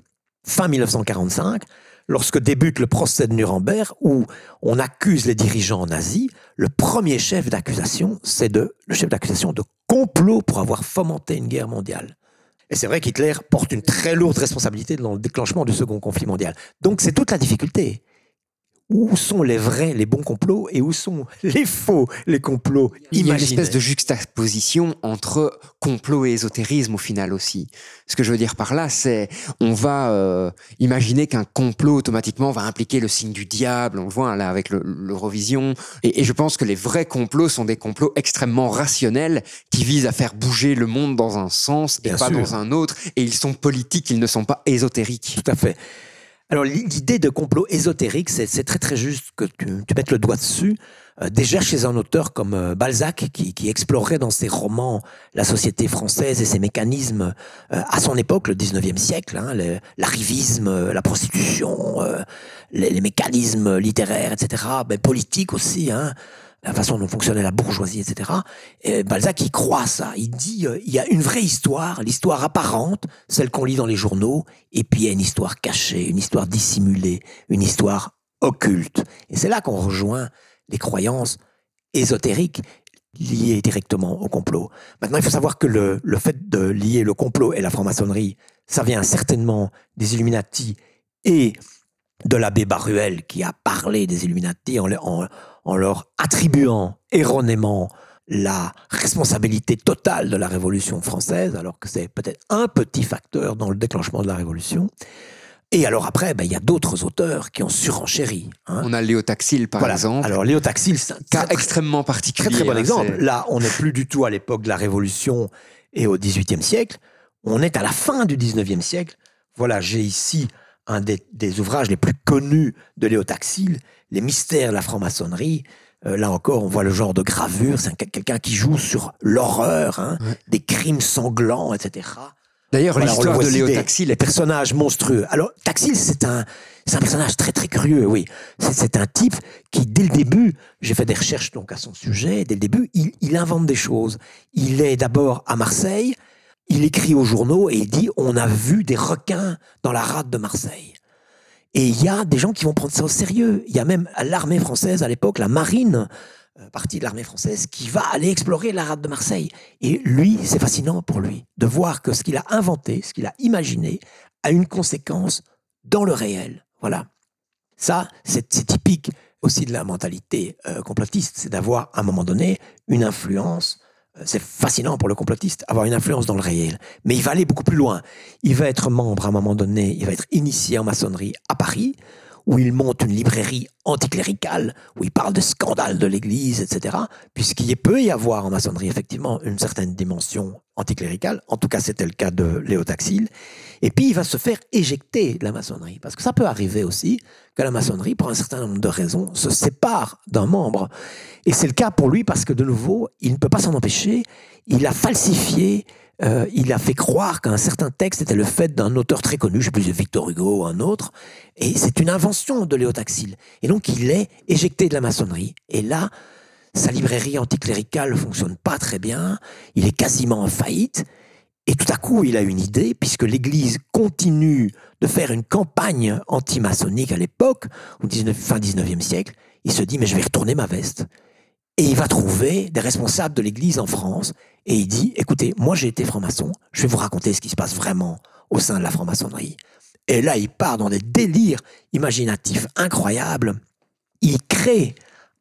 S2: fin 1945, lorsque débute le procès de Nuremberg, où on accuse les dirigeants nazis, le premier chef d'accusation, c'est le chef d'accusation de complot pour avoir fomenté une guerre mondiale. Et c'est vrai qu'Hitler porte une très lourde responsabilité dans le déclenchement du second conflit mondial. Donc c'est toute la difficulté. Où sont les vrais, les bons complots et où sont les faux, les complots
S1: Il y a une espèce de juxtaposition entre complot et ésotérisme au final aussi. Ce que je veux dire par là, c'est on va euh, imaginer qu'un complot automatiquement va impliquer le signe du diable. On le voit hein, là avec le- l'Eurovision. Et, et je pense que les vrais complots sont des complots extrêmement rationnels qui visent à faire bouger le monde dans un sens et
S2: Bien
S1: pas
S2: sûr.
S1: dans un autre. Et ils sont politiques, ils ne sont pas ésotériques.
S2: Tout à fait. Alors l'idée de complot ésotérique, c'est très très juste que tu, tu mettes le doigt dessus. Euh, déjà chez un auteur comme euh, Balzac, qui, qui explorait dans ses romans la société française et ses mécanismes euh, à son époque, le 19e siècle, hein, l'arrivisme, euh, la prostitution, euh, les, les mécanismes littéraires, etc., ben, politiques aussi, hein, la façon dont fonctionnait la bourgeoisie, etc. Et Balzac, il croit ça. Il dit, euh, il y a une vraie histoire, l'histoire apparente, celle qu'on lit dans les journaux, et puis il y a une histoire cachée, une histoire dissimulée, une histoire occulte. Et c'est là qu'on rejoint les croyances ésotériques liées directement au complot. Maintenant, il faut savoir que le, le fait de lier le complot et la franc-maçonnerie, ça vient certainement des Illuminati et de l'abbé Baruel qui a parlé des Illuminati en, en- en leur attribuant erronément la responsabilité totale de la Révolution française, alors que c'est peut-être un petit facteur dans le déclenchement de la Révolution. Et alors après, ben, il y a d'autres auteurs qui ont surenchéri. hein.
S1: On a Léo Taxil par
S2: Voilà.
S1: exemple.
S2: Alors Léo Taxil, c'est un
S1: cas
S2: très,
S1: extrêmement particulier.
S2: très très bon
S1: hein,
S2: exemple. Là, on n'est plus du tout à l'époque de la Révolution et au XVIIIe siècle. On est à la fin du XIXe siècle. Voilà, j'ai ici un des, des ouvrages les plus connus de Léo Taxil, Les mystères de la franc-maçonnerie. Euh, là encore, on voit le genre de gravure. C'est un- quelqu'un qui joue sur l'horreur, hein,
S1: Ouais.
S2: des crimes sanglants, etc.
S1: D'ailleurs, l'histoire de Léo. Taxil
S2: Les
S1: est
S2: personnages monstrueux. Alors, Taxil, c'est un, c'est un personnage très, très curieux, oui. C'est, c'est un type qui, dès le début, j'ai fait des recherches donc à son sujet, dès le début, il, il invente des choses. Il est d'abord à Marseille, il écrit aux journaux et il dit on a vu des requins dans la rade de Marseille. Et il y a des gens qui vont prendre ça au sérieux. Il y a même l'armée française à l'époque, la marine, euh, partie de l'armée française, qui va aller explorer la rade de Marseille. Et lui, c'est fascinant pour lui de voir que ce qu'il a inventé, ce qu'il a imaginé, a une conséquence dans le réel. Voilà. Ça, c'est typique aussi de la mentalité euh, complotiste, c'est d'avoir à un moment donné une influence. C'est fascinant pour le complotiste, avoir une influence dans le réel. Mais il va aller beaucoup plus loin. Il va être membre à un moment donné, il va être initié en maçonnerie à Paris, où il monte une librairie anticléricale, où il parle de scandales de l'Église, etc. Puisqu'il peut y avoir en maçonnerie effectivement une certaine dimension anticléricale. En tout cas, c'était le cas de Léo Taxil. Et puis, il va se faire éjecter de la maçonnerie. Parce que ça peut arriver aussi que la maçonnerie, pour un certain nombre de raisons, se sépare d'un membre. Et c'est le cas pour lui parce que, de nouveau, il ne peut pas s'en empêcher. Il a falsifié, euh, il a fait croire qu'un certain texte était le fait d'un auteur très connu, je sais plus, Victor Hugo ou un autre. Et c'est une invention de Léo Taxil. Et donc, il est éjecté de la maçonnerie. Et là, sa librairie anticléricale ne fonctionne pas très bien. Il est quasiment en faillite. Et tout à coup, il a une idée, puisque l'Église continue de faire une campagne anti-maçonnique à l'époque, au 19 fin 19e siècle. Il se dit, mais je vais retourner ma veste. Et il va trouver des responsables de l'Église en France, et il dit, écoutez, moi j'ai été franc-maçon, je vais vous raconter ce qui se passe vraiment au sein de la franc-maçonnerie. Et là, il part dans des délires imaginatifs incroyables. Il crée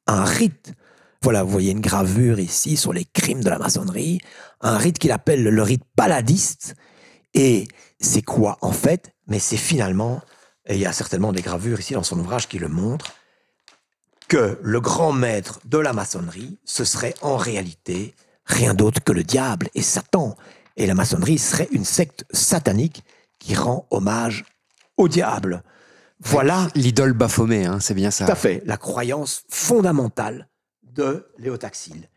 S2: un rite. Voilà, vous voyez une gravure ici sur les crimes de la maçonnerie. Un rite qu'il appelle le rite paladiste. Et c'est quoi en fait? Mais c'est finalement, et il y a certainement des gravures ici dans son ouvrage qui le montrent, que le grand maître de la maçonnerie, ce serait en réalité rien d'autre que le diable et Satan. Et la maçonnerie serait une secte satanique qui rend hommage au diable. Voilà
S1: L'idole Baphomet, hein, c'est bien ça.
S2: tout à fait la croyance fondamentale de Léotaxile.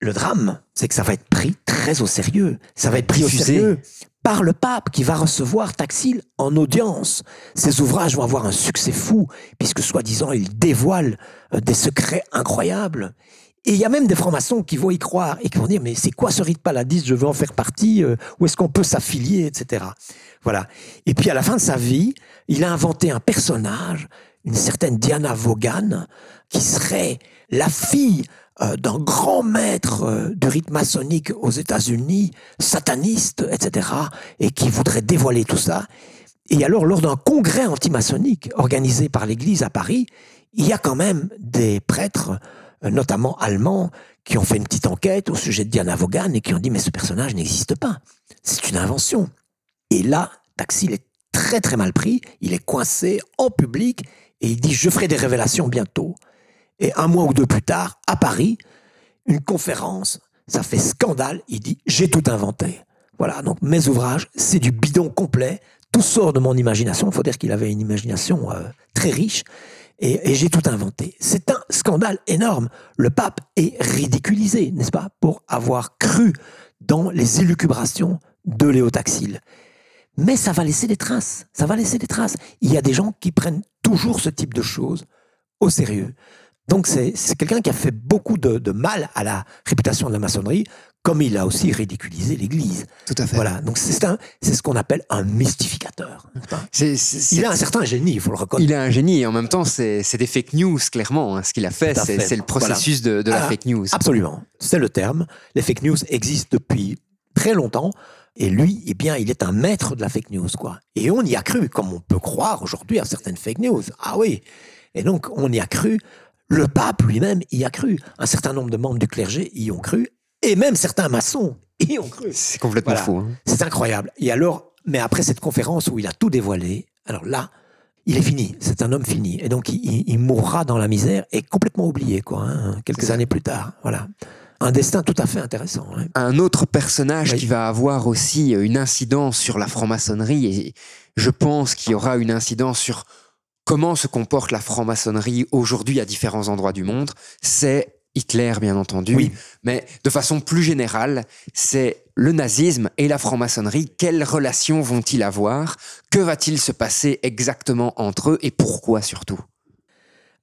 S2: Le drame, c'est que ça va être pris très au sérieux. Ça va être pris
S1: Diffusé.
S2: au sérieux par le pape qui va recevoir Taxile en audience. Ses ouvrages vont avoir un succès fou, puisque soi-disant, il dévoile euh, des secrets incroyables. Et il y a même des francs-maçons qui vont y croire et qui vont dire mais c'est quoi ce rite paladiste? Je veux en faire partie. euh, Où est-ce qu'on peut s'affilier, etc. Voilà. Et puis à la fin de sa vie, il a inventé un personnage, une certaine Diana Vaughan, qui serait la fille euh, d'un grand maître euh, du rite maçonnique aux États-Unis, sataniste, etc., et qui voudrait dévoiler tout ça. Et alors, lors d'un congrès antimaçonnique organisé par l'Église à Paris, il y a quand même des prêtres, notamment allemands, qui ont fait une petite enquête au sujet de Diana Vaughan et qui ont dit mais ce personnage n'existe pas, c'est une invention. Et là, Taxil est très très mal pris, il est coincé en public et il dit je ferai des révélations bientôt. Et un mois ou deux plus tard, à Paris, une conférence, ça fait scandale, il dit j'ai tout inventé. Voilà, donc mes ouvrages, c'est du bidon complet, tout sort de mon imagination, il faut dire qu'il avait une imagination euh, très riche, et, j'ai tout inventé. C'est un scandale énorme. Le pape est ridiculisé, n'est-ce pas, pour avoir cru dans les élucubrations de Léotaxile. Mais ça va laisser des traces, ça va laisser des traces. Il y a des gens qui prennent toujours ce type de choses au sérieux. Donc c'est quelqu'un qui a fait beaucoup de mal à la réputation de la maçonnerie, comme il a aussi ridiculisé l'Église.
S1: Tout à fait.
S2: Voilà, donc c'est un- c'est ce qu'on appelle un mystificateur.
S1: c'est- c'est-
S2: Il a un certain génie, il faut le reconnaître.
S1: il a un génie et en même temps, c'est c'est des fake news, clairement. hein. Ce qu'il a fait, c'est le processus de, de la
S2: Ah,
S1: fake news.
S2: Absolument, c'est le terme. Les fake news existent depuis très longtemps. Et lui, eh bien, il est un maître de la fake news, quoi. Et on y a cru, comme on peut croire aujourd'hui à certaines fake news. Ah oui. Et donc, on y a cru. Le pape lui-même y a cru. Un certain nombre de membres du clergé y ont cru. Et même certains maçons y ont cru.
S1: C'est complètement
S2: Voilà.
S1: fou. hein.
S2: C'est incroyable. Et alors, mais après cette conférence où il a tout dévoilé, alors là, il est fini. C'est un homme fini. Et donc, il, mourra dans la misère et complètement oublié, quoi, hein, quelques années plus tard. Voilà. Un destin tout à fait intéressant. hein.
S1: Un autre personnage
S2: Oui.
S1: qui va avoir aussi euh, une incidence sur la franc-maçonnerie, et je pense qu'il y aura une incidence sur comment se comporte la franc-maçonnerie aujourd'hui à différents endroits du monde, c'est Hitler, bien entendu.
S2: Oui.
S1: Mais de façon plus générale, c'est le nazisme et la franc-maçonnerie. Quelles relations vont-ils avoir? Que va-t-il se passer exactement entre eux et pourquoi surtout?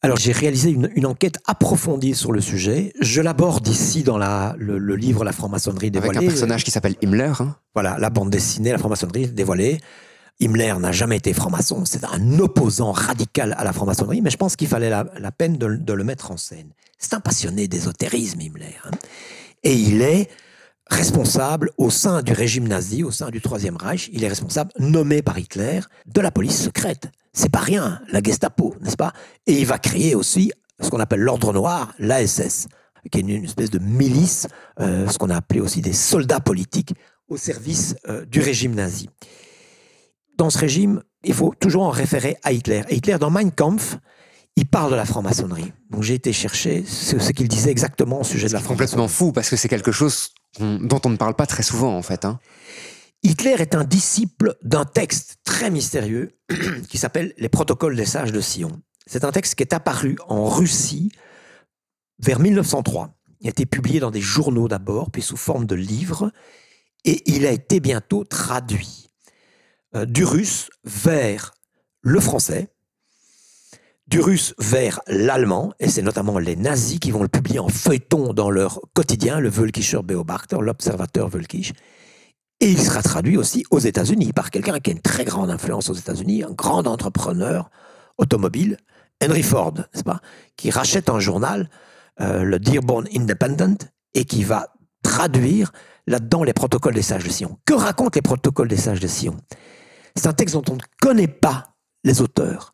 S2: Alors, j'ai réalisé une, une enquête approfondie sur le sujet. Je l'aborde ici dans la, le, le livre La franc-maçonnerie
S1: Avec
S2: dévoilée.
S1: un personnage qui s'appelle Himmler. hein.
S2: Voilà, la bande dessinée, la franc-maçonnerie dévoilée. Himmler n'a jamais été franc-maçon, c'est un opposant radical à la franc-maçonnerie, mais je pense qu'il fallait la, peine de, le mettre en scène. C'est un passionné d'ésotérisme, Himmler. hein. Et il est responsable au sein du régime nazi, au sein du Troisième Reich, il est responsable, nommé par Hitler, de la police secrète. C'est pas rien, la Gestapo, n'est-ce pas? Et il va créer aussi ce qu'on appelle l'Ordre Noir, l'ASS, qui est une, une espèce de milice, euh, ce qu'on a appelé aussi des soldats politiques au service euh, du régime nazi. Dans ce régime, il faut toujours en référer à Hitler. Et Hitler, dans Mein Kampf, il parle de la franc-maçonnerie. Donc j'ai été chercher ce, ce qu'il disait exactement au sujet de la
S1: Complètement
S2: franc-maçonnerie.
S1: fou parce que c'est quelque chose dont on ne parle pas très souvent en fait. hein.
S2: Hitler est un disciple d'un texte très mystérieux qui s'appelle Les Protocoles des Sages de Sion. C'est un texte qui est apparu en Russie vers 1903. Il a été publié dans des journaux d'abord, puis sous forme de livre, et il a été bientôt traduit du russe vers le français, du russe vers l'allemand, et c'est notamment les nazis qui vont le publier en feuilleton dans leur quotidien, le Völkischer Beobachter, l'Observateur Völkisch, et il sera traduit aussi aux États-Unis par quelqu'un qui a une très grande influence aux États-Unis, un grand entrepreneur automobile, Henry Ford, n'est-ce pas, qui rachète un journal, euh, le Dearborn Independent, et qui va traduire là-dedans les protocoles des sages de Sion. Que racontent les protocoles des sages de Sion? C'est un texte dont on ne connaît pas les auteurs.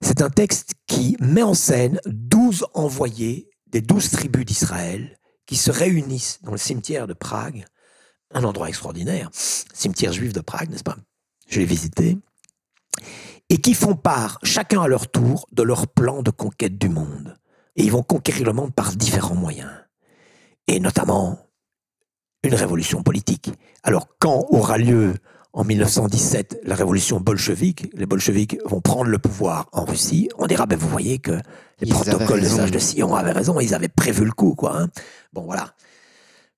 S2: C'est un texte qui met en scène 12 envoyés des 12 tribus d'Israël qui se réunissent dans le cimetière de Prague un endroit extraordinaire, cimetière juif de Prague, n'est-ce pas? Je l'ai visité. Et qui font part, chacun à leur tour, de leur plan de conquête du monde. Et ils vont conquérir le monde par différents moyens. Et notamment une révolution politique. Alors quand aura lieu en 1917 la révolution bolchevique, les bolcheviques vont prendre le pouvoir en Russie, on dira, ben vous voyez que les
S1: Ils
S2: protocoles des sages de Sion avaient raison, ils avaient prévu le coup, quoi. hein. Bon, voilà.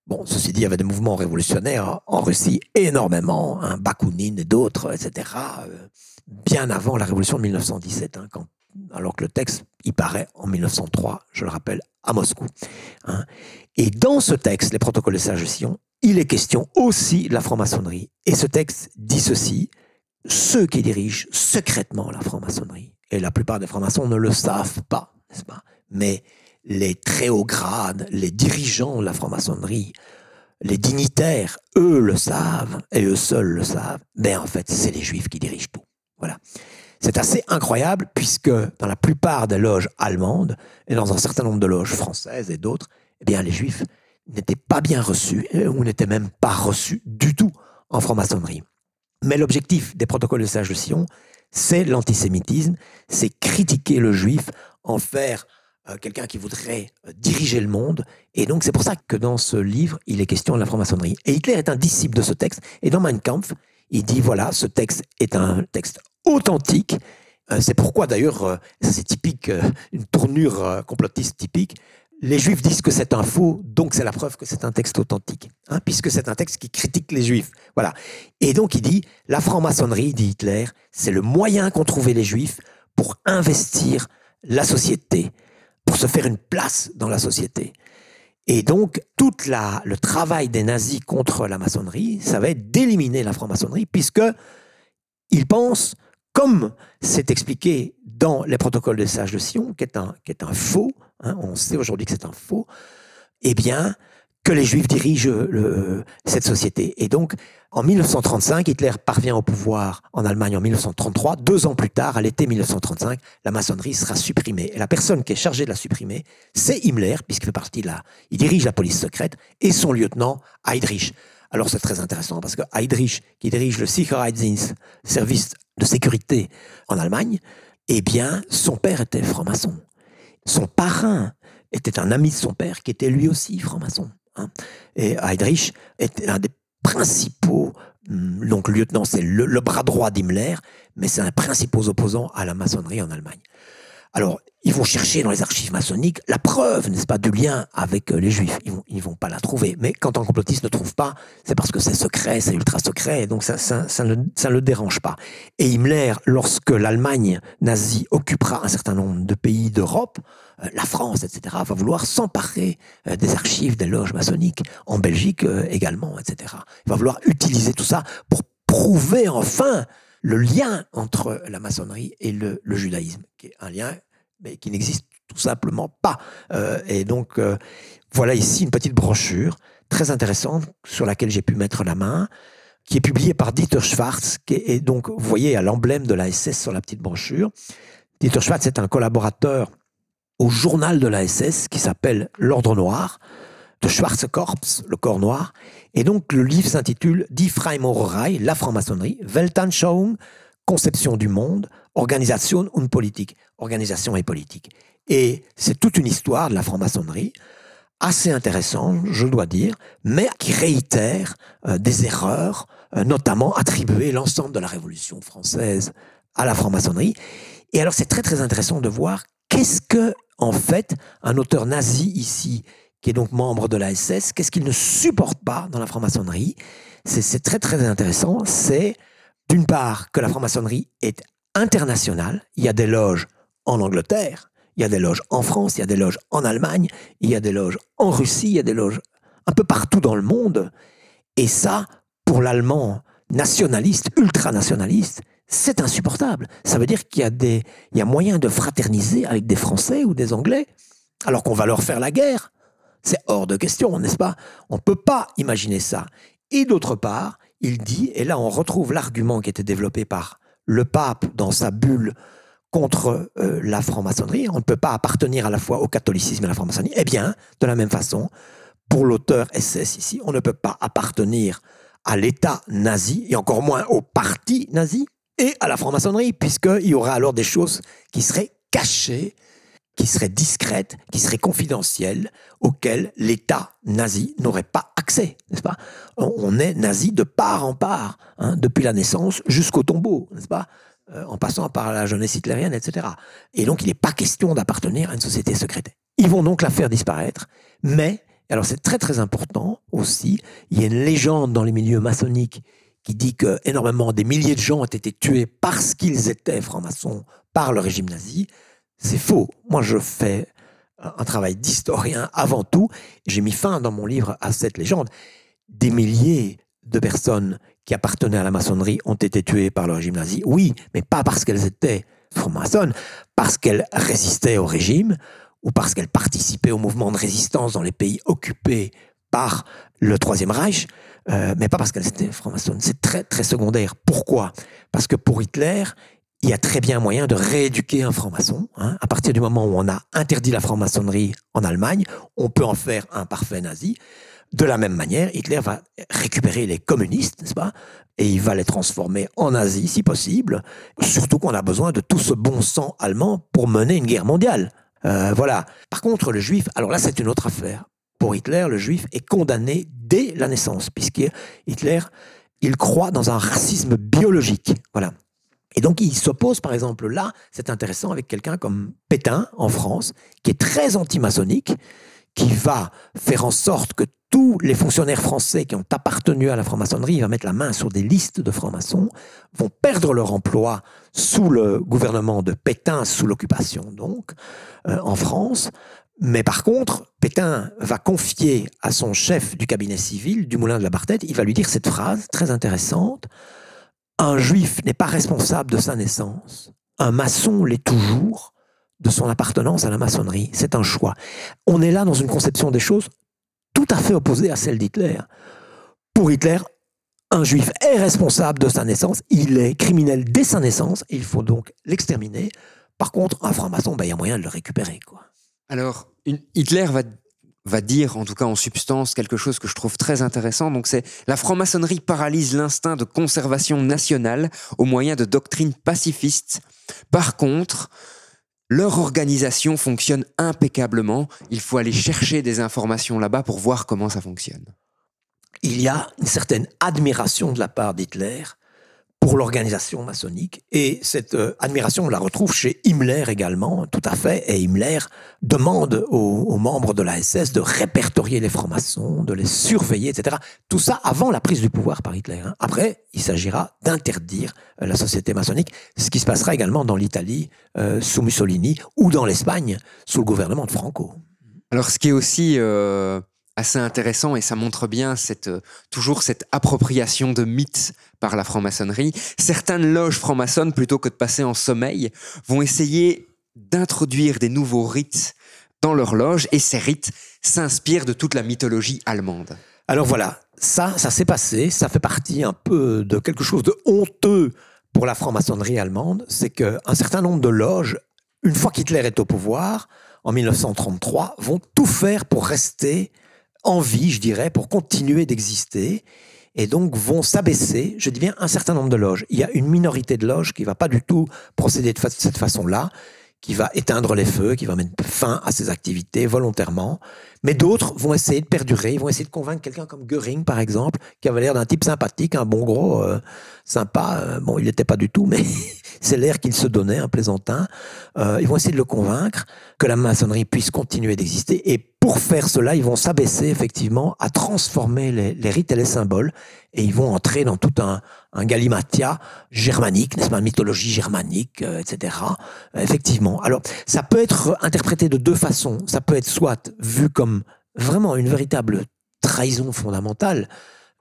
S2: Bon, ceci dit, il y avait des mouvements révolutionnaires en Russie énormément, hein, Bakounine et d'autres, etc., euh, bien avant la révolution de 1917, hein, quand, alors que le texte, il paraît en 1903, je le rappelle, à Moscou. hein. Et dans ce texte, les protocoles des sages de Sion, il est question aussi de la franc-maçonnerie. Et ce texte dit ceci, ceux qui dirigent secrètement la franc-maçonnerie, et la plupart des francs-maçons ne le savent pas, n'est-ce pas? Mais les très hauts grades, les dirigeants de la franc-maçonnerie, les dignitaires, eux le savent, et eux seuls le savent, mais en fait, c'est les juifs qui dirigent tout. Voilà. C'est assez incroyable puisque dans la plupart des loges allemandes et dans un certain nombre de loges françaises et d'autres, eh bien, les juifs n'étaient pas bien reçus euh, ou n'étaient même pas reçus du tout en franc-maçonnerie. Mais l'objectif des protocoles de sages de Sion, c'est l'antisémitisme, c'est critiquer le juif, en faire euh, quelqu'un qui voudrait euh, diriger le monde. Et donc c'est pour ça que dans ce livre, il est question de la franc-maçonnerie. Et Hitler est un disciple de ce texte. Et dans Mein Kampf, il dit, voilà, ce texte est un texte authentique. C'est pourquoi d'ailleurs, c'est typique, une tournure complotiste typique, les juifs disent que c'est un faux, donc c'est la preuve que c'est un texte authentique, hein, puisque c'est un texte qui critique les juifs. Voilà. Et donc il dit, la franc-maçonnerie, dit Hitler, c'est le moyen qu'ont trouvé les juifs pour investir la société, pour se faire une place dans la société. Et donc, tout le travail des nazis contre la maçonnerie, ça va être d'éliminer la franc-maçonnerie, puisque ils pensent, comme c'est expliqué dans les protocoles des sages de Sion, qui est un, qui est un faux, hein, on sait aujourd'hui que c'est un faux, eh bien, que les Juifs dirigent le- cette société. Et donc, en 1935, Hitler parvient au pouvoir en Allemagne en 1933. Deux ans plus tard, à l'été 1935, la maçonnerie sera supprimée. Et la personne qui est chargée de la supprimer, c'est Himmler, puisqu'il fait partie il dirige la police secrète, et son lieutenant Heydrich. Alors c'est très intéressant parce que Heydrich, qui dirige le Sicherheitsdienst, service de sécurité en Allemagne, eh bien, son père était franc-maçon. Son parrain était un ami de son père qui était lui aussi franc-maçon. hein. Et Heydrich était l'un des principaux, hum, donc lieutenant, c'est le, le bras droit d'Himmler, mais c'est un des principaux opposants à la maçonnerie en Allemagne. Alors, ils vont chercher dans les archives maçonniques la preuve, n'est-ce pas, du lien avec euh, les juifs. Ils vont, ils vont pas la trouver. Mais quand un complotiste ne trouve pas, c'est parce que c'est secret, c'est ultra secret, et donc ça, ça, ça ne ça ne le dérange pas. Et Himmler, lorsque l'Allemagne nazie occupera un certain nombre de pays d'Europe, euh, la France, etc., va vouloir s'emparer euh, des archives des loges maçonniques, en Belgique également, etc. Il va vouloir utiliser tout ça pour prouver enfin le lien entre la maçonnerie et le, judaïsme, qui est un lien mais qui n'existe tout simplement pas. Euh, et donc, euh, voilà ici une petite brochure très intéressante sur laquelle j'ai pu mettre la main, qui est publiée par Dieter Schwartz, qui est, donc, vous voyez, à l'emblème de la SS sur la petite brochure. Dieter Schwartz est un collaborateur au journal de la SS qui s'appelle L'Ordre Noir, de Schwarze Korps, le corps noir. Et donc, le livre s'intitule Die Freimaurerei, la franc-maçonnerie, Weltanschauung, conception du monde, organisation und politique, organisation et politique. Et c'est toute une histoire de la franc-maçonnerie, assez intéressante, je dois dire, mais qui réitère euh, des erreurs, euh, notamment attribuer l'ensemble de la Révolution française à la franc-maçonnerie. Et alors c'est très très intéressant de voir qu'est-ce que, en fait, un auteur nazi ici, qui est donc membre de la SS, qu'est-ce qu'il ne supporte pas dans la franc-maçonnerie? C'est c'est très très intéressant, c'est d'une part que la franc-maçonnerie est internationale, il y a des loges en Angleterre, il y a des loges en France, il y a des loges en Allemagne, il y a des loges en Russie, il y a des loges un peu partout dans le monde. Et ça, pour l'allemand nationaliste, ultranationaliste, c'est insupportable. Ça veut dire qu'il y a des, il y a moyen de fraterniser avec des Français ou des Anglais, alors qu'on va leur faire la guerre. C'est hors de question, n'est-ce pas? On ne peut pas imaginer ça. Et d'autre part, il dit, et là on retrouve l'argument qui était développé par le pape dans sa bulle contre euh, la franc-maçonnerie, on ne peut pas appartenir à la fois au catholicisme et à la franc-maçonnerie, eh bien, de la même façon, pour l'auteur SS ici, on ne peut pas appartenir à l'État nazi, et encore moins au parti nazi, et à la franc-maçonnerie, puisqu'il y aura alors des choses qui seraient cachées, qui seraient discrètes, qui seraient confidentielles, auxquelles l'État nazi n'aurait pas accès, On est nazi de part en part, hein, depuis la naissance jusqu'au tombeau, n'est-ce pas? Euh, En passant par la jeunesse hitlérienne, etc. Et donc, il n'est pas question d'appartenir à une société secrète. Ils vont donc la faire disparaître, mais, alors c'est très très important aussi, il y a une légende dans les milieux maçonniques qui dit que énormément des milliers de gens ont été tués parce qu'ils étaient francs-maçons par le régime nazi. C'est faux. Moi, je fais un travail d'historien avant tout. J'ai mis fin dans mon livre à cette légende. Des milliers de personnes qui appartenaient à la maçonnerie ont été tuées par le régime nazi. Oui, mais pas parce qu'elles étaient francs-maçonnes, parce qu'elles résistaient au régime ou parce qu'elles participaient au mouvement de résistance dans les pays occupés par le Troisième Reich, euh, mais pas parce qu'elles étaient francs-maçonnes. C'est très, très secondaire. Pourquoi? Parce que pour Hitler, il y a très bien moyen de rééduquer un franc-maçon. Hein. À partir du moment où on a interdit la franc-maçonnerie en Allemagne, on peut en faire un parfait nazi. De la même manière, Hitler va récupérer les communistes, n'est-ce pas Et il va les transformer en nazis, si possible. Surtout qu'on a besoin de tout ce bon sang allemand pour mener une guerre mondiale. Euh, voilà. Par contre, le juif, alors là, c'est une autre affaire. Pour Hitler, le juif est condamné dès la naissance, puisque Hitler, il croit dans un racisme biologique. Voilà. Et donc, il s'oppose, par exemple, là, c'est intéressant, avec quelqu'un comme Pétain, en France, qui est très anti-maçonnique, qui va faire en sorte que tous les fonctionnaires français qui ont appartenu à la franc-maçonnerie, il va mettre la main sur des listes de francs-maçons, vont perdre leur emploi sous le gouvernement de Pétain, sous l'occupation donc, euh, en France. Mais par contre, Pétain va confier à son chef du cabinet civil, du Moulin de la Bartette, il va lui dire cette phrase très intéressante. Un juif n'est pas responsable de sa naissance. Un maçon l'est toujours de son appartenance à la maçonnerie. C'est un choix. On est là dans une conception des choses tout à fait opposée à celle d'Hitler. Pour Hitler, un juif est responsable de sa naissance, il est criminel dès sa naissance, il faut donc l'exterminer. Par contre, un franc-maçon, ben, il y a moyen de le récupérer. Quoi.
S1: Alors, Hitler va, va dire, en tout cas en substance, quelque chose que je trouve très intéressant. Donc, c'est la franc-maçonnerie paralyse l'instinct de conservation nationale au moyen de doctrines pacifistes. Par contre, leur organisation fonctionne impeccablement. Il faut aller chercher des informations là-bas pour voir comment ça fonctionne.
S2: Il y a une certaine admiration de la part d'Hitler pour l'organisation maçonnique. Et cette euh, admiration, on la retrouve chez Himmler également, tout à fait. Et Himmler demande aux, membres de la SS de répertorier les francs-maçons, de les surveiller, etc. Tout ça avant la prise du pouvoir par Hitler. Hein. Après, il s'agira d'interdire euh, la société maçonnique, ce qui se passera également dans l'Italie euh, sous Mussolini ou dans l'Espagne sous le gouvernement de Franco.
S1: Alors, ce qui est aussi assez intéressant et ça montre bien cette, euh, toujours cette appropriation de mythes par la franc-maçonnerie. Certaines loges franc-maçonnes, plutôt que de passer en sommeil, vont essayer d'introduire des nouveaux rites dans leur loge et ces rites s'inspirent de toute la mythologie allemande.
S2: Alors voilà, ça, ça s'est passé, ça fait partie un peu de quelque chose de honteux pour la franc-maçonnerie allemande, c'est qu'un certain nombre de loges, une fois qu'Hitler est au pouvoir, en 1933, vont tout faire pour rester envie, je dirais, pour continuer d'exister et donc vont s'abaisser, je dis bien un certain nombre de loges. Il y a une minorité de loges qui va pas du tout procéder de cette façon-là, qui va éteindre les feux, qui va mettre fin à ses activités volontairement. Mais d'autres vont essayer de perdurer, ils vont essayer de convaincre quelqu'un comme Goering, par exemple, qui avait l'air d'un type sympathique, un bon gros, euh, sympa. Euh, bon, il n'était pas du tout, mais c'est l'air qu'il se donnait, un plaisantin. Euh, ils vont essayer de le convaincre que la maçonnerie puisse continuer d'exister. Et pour faire cela, ils vont s'abaisser effectivement à transformer les, rites et les symboles. Et ils vont entrer dans tout un, un galimatia germanique, n'est-ce pas, mythologie germanique, etc. effectivement. Alors, ça peut être interprété de deux façons. Ça peut être soit vu comme vraiment une véritable trahison fondamentale,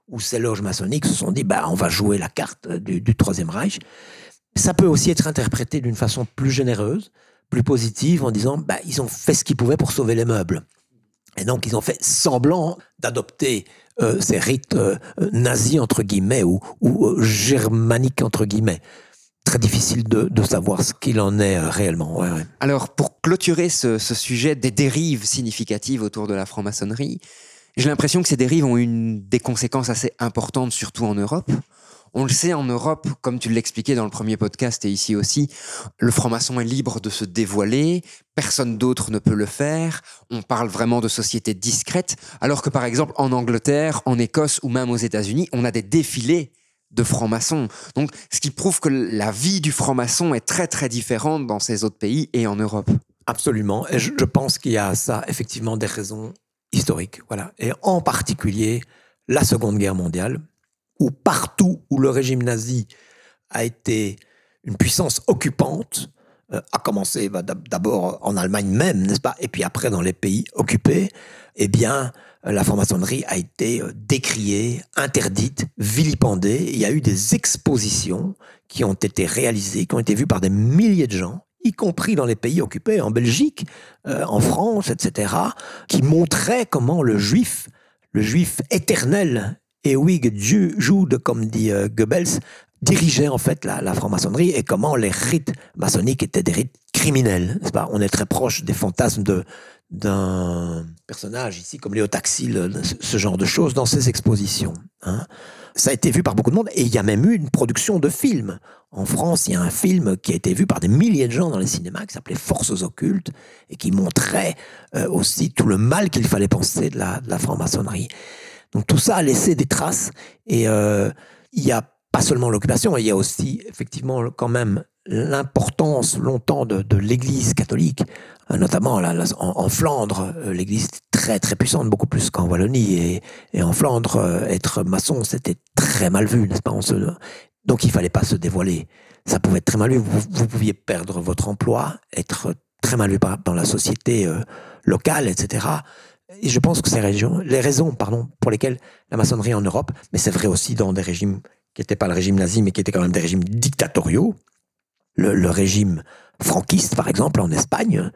S2: où ces loges maçonniques se sont dit, bah, on va jouer la carte du, Troisième Reich. Ça peut aussi être interprété d'une façon plus généreuse, plus positive, en disant, bah, ils ont fait ce qu'ils pouvaient pour sauver les meubles. Et donc, ils ont fait semblant d'adopter euh, ces rites euh, nazis, entre guillemets, ou, euh, germaniques, entre guillemets très difficile de, savoir ce qu'il en est euh, réellement.
S1: Alors, pour clôturer ce, sujet des dérives significatives autour de la franc-maçonnerie, J'ai l'impression que ces dérives ont une des conséquences assez importantes, surtout en Europe. On le sait en Europe, comme tu l'expliquais dans le premier podcast et ici aussi, le franc-maçon est libre de se dévoiler, personne d'autre ne peut le faire, on parle vraiment de sociétés discrètes, alors que par exemple en Angleterre, en Écosse ou même aux États-Unis, on a des défilés de francs-maçons. Donc, ce qui prouve que la vie du franc-maçon est très très différente dans ces autres pays et en Europe.
S2: Absolument. Et je, pense qu'il y a ça effectivement des raisons historiques. Voilà. Et en particulier la Seconde Guerre mondiale, où partout où le régime nazi a été une puissance occupante, euh, a commencé bah, d'ab- d'abord en Allemagne même, n'est-ce pas, et puis après dans les pays occupés, eh bien, euh, la franc-maçonnerie a été euh, décriée, interdite, vilipendée. Il y a eu des expositions qui ont été réalisées, qui ont été vues par des milliers de gens, y compris dans les pays occupés, en Belgique, euh, en France, etc., qui montraient comment le juif, le juif éternel, Ewig Ju- Jude, comme dit euh, Goebbels, dirigeait en fait la, la franc-maçonnerie et comment les rites maçonniques étaient des rites criminels. n'est-ce pas? On est très proche des fantasmes de d'un personnage ici comme Léo Taxil, ce, ce genre de choses dans ses expositions. hein. Ça a été vu par beaucoup de monde et il y a même eu une production de films. En France, il y a un film qui a été vu par des milliers de gens dans les cinémas qui s'appelait Forces occultes et qui montrait euh, aussi tout le mal qu'il fallait penser de la, la franc-maçonnerie. Donc tout ça a laissé des traces et euh, il y a pas seulement l'occupation, il y a aussi effectivement quand même l'importance longtemps de, l'Église catholique, notamment en, Flandre, euh, l'Église très très puissante, beaucoup plus qu'en Wallonie, et, en Flandre, euh, être maçon, c'était très mal vu, n'est-ce pas Donc il fallait pas se dévoiler. Ça pouvait être très mal vu. Vous, pouviez perdre votre emploi, être très mal vu dans la société locale, etc. Et je pense que ces les raisons, pardon, pour lesquelles la maçonnerie en Europe, mais c'est vrai aussi dans des régimes qui n'étaient pas le régime nazi, mais qui étaient quand même des régimes dictatoriaux. Le, régime franquiste, par exemple, en Espagne,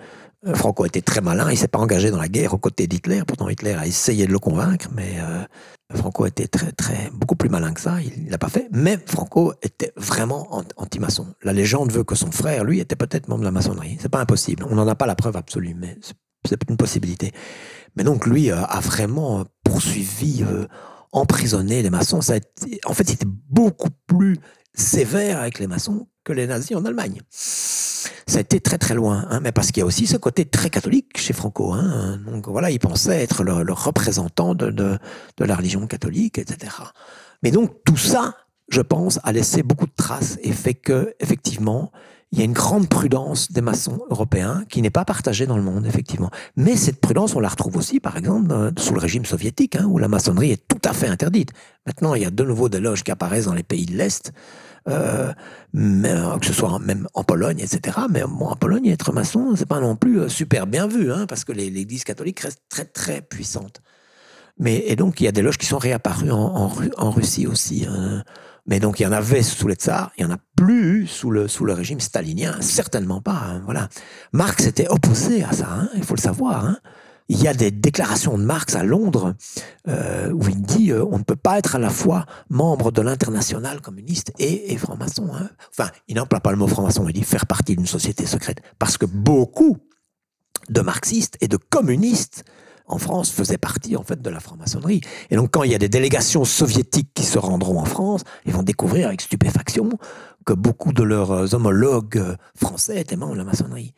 S2: euh, Franco était très malin, il s'est pas engagé dans la guerre aux côtés d'Hitler. Pourtant, Hitler a essayé de le convaincre, mais euh, Franco était très, très, beaucoup plus malin que ça. Il l'a pas fait. Mais Franco était vraiment an- anti-maçon. La légende veut que son frère, lui, était peut-être membre de la maçonnerie. C'est pas impossible. On n'en a pas la preuve absolue, mais c'est une possibilité. Mais donc, lui euh, a vraiment poursuivi, euh, emprisonné les maçons. Ça été- en fait, c'était beaucoup plus sévère avec les maçons que les nazis en Allemagne. Ça a été très très loin, hein, mais parce qu'il y a aussi ce côté très catholique chez Franco. Hein, donc voilà, il pensait être le, le représentant de, de, de la religion catholique, etc. Mais donc tout ça, je pense, a laissé beaucoup de traces et fait que effectivement, il y a une grande prudence des maçons européens qui n'est pas partagée dans le monde, effectivement. Mais cette prudence, on la retrouve aussi, par exemple, sous le régime soviétique, hein, où la maçonnerie est tout à fait interdite. Maintenant, il y a de nouveau des loges qui apparaissent dans les pays de l'Est, euh, euh, que ce soit même en Pologne, etc. Mais bon, en Pologne, être maçon, c'est pas non plus euh, super bien vu, hein, parce que l'Église catholique reste très très puissante. Mais et donc il y a des loges qui sont réapparues en, en Ru- en Russie aussi. hein. Mais donc il y en avait sous les tsars, il y en a plus sous le sous le régime stalinien, certainement pas. hein, voilà. Marx était opposé à ça, hein, il faut le savoir. hein. Il y a des déclarations de Marx à Londres euh, où il dit euh, on ne peut pas être à la fois membre de l'internationale communiste et, franc-maçon. Enfin, il n'emploie pas le mot franc-maçon, il dit faire partie d'une société secrète. Parce que beaucoup de marxistes et de communistes en France faisaient partie en fait de la franc-maçonnerie. Et donc quand il y a des délégations soviétiques qui se rendront en France, ils vont découvrir avec stupéfaction que beaucoup de leurs euh, homologues euh, français étaient membres de la maçonnerie.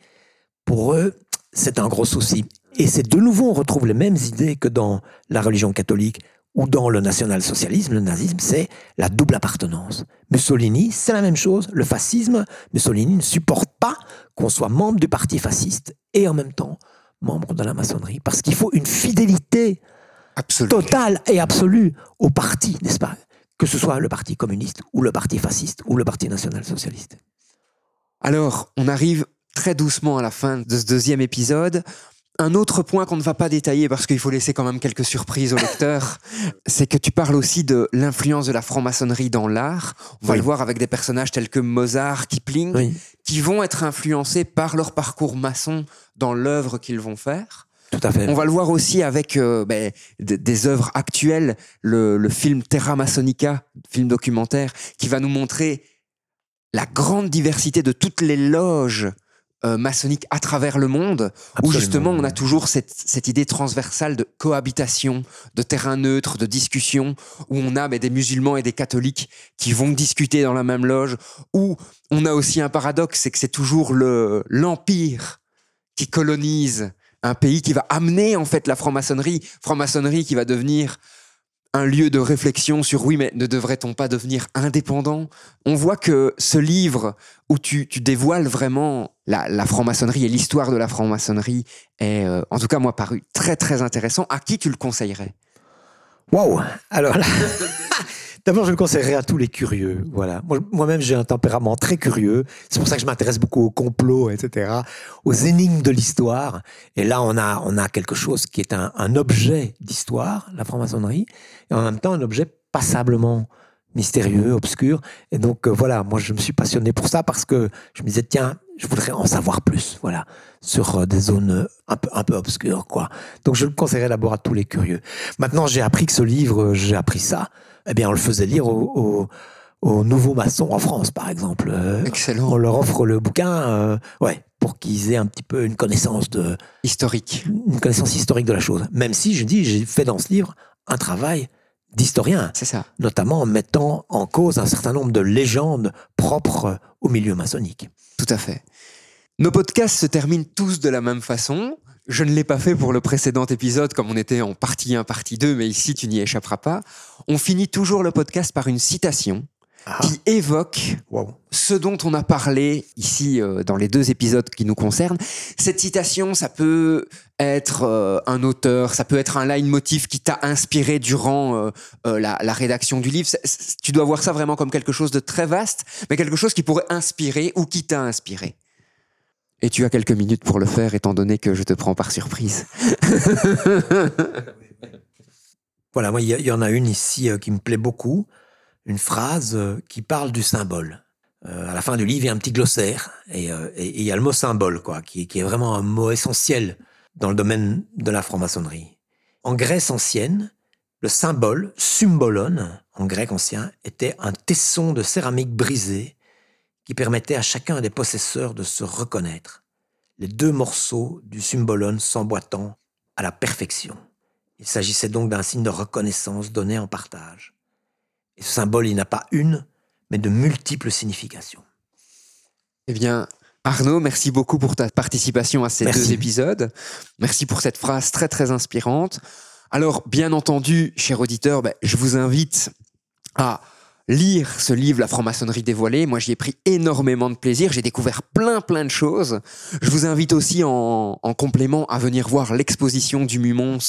S2: Pour eux, c'est un gros souci. Et c'est de nouveau, on retrouve les mêmes idées que dans la religion catholique ou dans le national-socialisme, le nazisme, c'est la double appartenance. Mussolini, c'est la même chose. Le fascisme, Mussolini ne supporte pas qu'on soit membre du parti fasciste et en même temps membre de la maçonnerie. Parce qu'il faut une fidélité totale et absolue au parti, n'est-ce pas? Que ce soit le parti communiste ou le parti fasciste ou le parti national-socialiste.
S1: Alors, on arrive très doucement à la fin de ce deuxième épisode. Un autre point qu'on ne va pas détailler parce qu'il faut laisser quand même quelques surprises au lecteur, c'est que tu parles aussi de l'influence de la franc-maçonnerie dans l'art. On va
S2: Oui.
S1: le voir avec des personnages tels que Mozart, Kipling,
S2: Oui,
S1: qui vont être influencés par leur parcours maçon dans l'œuvre qu'ils vont faire.
S2: tout à fait.
S1: On va le voir aussi avec euh, ben, des œuvres actuelles, le, le film Terra Masonica, film documentaire, qui va nous montrer la grande diversité de toutes les loges euh, maçonniques à travers le monde, où justement on a toujours cette, cette idée transversale de cohabitation, de terrain neutre, de discussion, où on a mais, des musulmans et des catholiques qui vont discuter dans la même loge, où on a aussi un paradoxe, c'est que c'est toujours le l'empire qui colonise un pays qui va amener en fait la franc-maçonnerie, franc-maçonnerie qui va devenir un lieu de réflexion sur oui, mais ne devrait-on pas devenir indépendant? On voit que ce livre où tu, tu dévoiles vraiment la, la franc-maçonnerie et l'histoire de la franc-maçonnerie est, euh, en tout cas, moi, paru très très intéressant. À qui tu le conseillerais?
S2: Waouh Alors là, d'abord, je le conseillerais à tous les curieux. Voilà. Moi- Moi-même, j'ai un tempérament très curieux. C'est pour ça que je m'intéresse beaucoup aux complots, etc., aux énigmes de l'histoire. Et là, on a, on a quelque chose qui est un objet d'histoire, la franc-maçonnerie, et en même temps un objet passablement mystérieux, obscur. Et donc, euh, voilà, moi, je me suis passionné pour ça parce que je me disais, tiens, je voudrais en savoir plus, voilà, sur euh, des zones euh, un peu, un peu obscures, quoi. Donc, je le conseillerais d'abord à tous les curieux. Maintenant, j'ai appris que ce livre, euh, j'ai appris ça. Eh bien, on le faisait lire aux, aux- aux nouveaux maçons en France, par exemple.
S1: Excellent.
S2: on leur offre le bouquin, ouais, pour qu'ils aient un petit peu une connaissance de,
S1: Historique.
S2: une connaissance historique de la chose. Même si, je dis, j'ai fait dans ce livre un travail d'historien,
S1: C'est ça.
S2: notamment en mettant en cause un certain nombre de légendes propres au milieu maçonnique.
S1: Tout à fait. Nos podcasts se terminent tous de la même façon. Je ne l'ai pas fait pour le précédent épisode comme on était en partie 1, partie 2, mais ici tu n'y échapperas pas. On finit toujours le podcast par une citation
S2: Ah,
S1: qui évoque
S2: wow.
S1: ce dont on a parlé ici euh, dans les deux épisodes qui nous concernent. Cette citation, ça peut être euh, un auteur, ça peut être un leitmotiv qui t'a inspiré durant euh, euh, la, rédaction du livre. Tu dois voir ça vraiment comme quelque chose de très vaste, mais quelque chose qui pourrait inspirer ou qui t'a inspiré. Et tu as quelques minutes pour le faire, étant donné que je te prends par surprise.
S2: Voilà, moi, il y, en a une ici qui me plaît beaucoup, une phrase qui parle du symbole. À la fin du livre, il y a un petit glossaire et, il y a le mot symbole, quoi, qui est vraiment un mot essentiel dans le domaine de la franc-maçonnerie. En Grèce ancienne, le symbole, symbolon, en grec ancien, était un tesson de céramique brisé qui permettait à chacun des possesseurs de se reconnaître, les deux morceaux du symbolon s'emboîtant à la perfection. Il s'agissait donc d'un signe de reconnaissance donné en partage. Et ce symbole, il n'a pas une, mais de multiples significations.
S1: Eh bien, Arnaud, merci beaucoup pour ta participation à ces
S2: Merci.
S1: deux épisodes. Merci pour cette phrase très très inspirante. Alors, bien entendu, cher auditeur, ben, je vous invite à lire ce livre, La franc-maçonnerie dévoilée. Moi, j'y ai pris énormément de plaisir. J'ai découvert plein plein de choses. Je vous invite aussi en, en complément à venir voir l'exposition du Mumons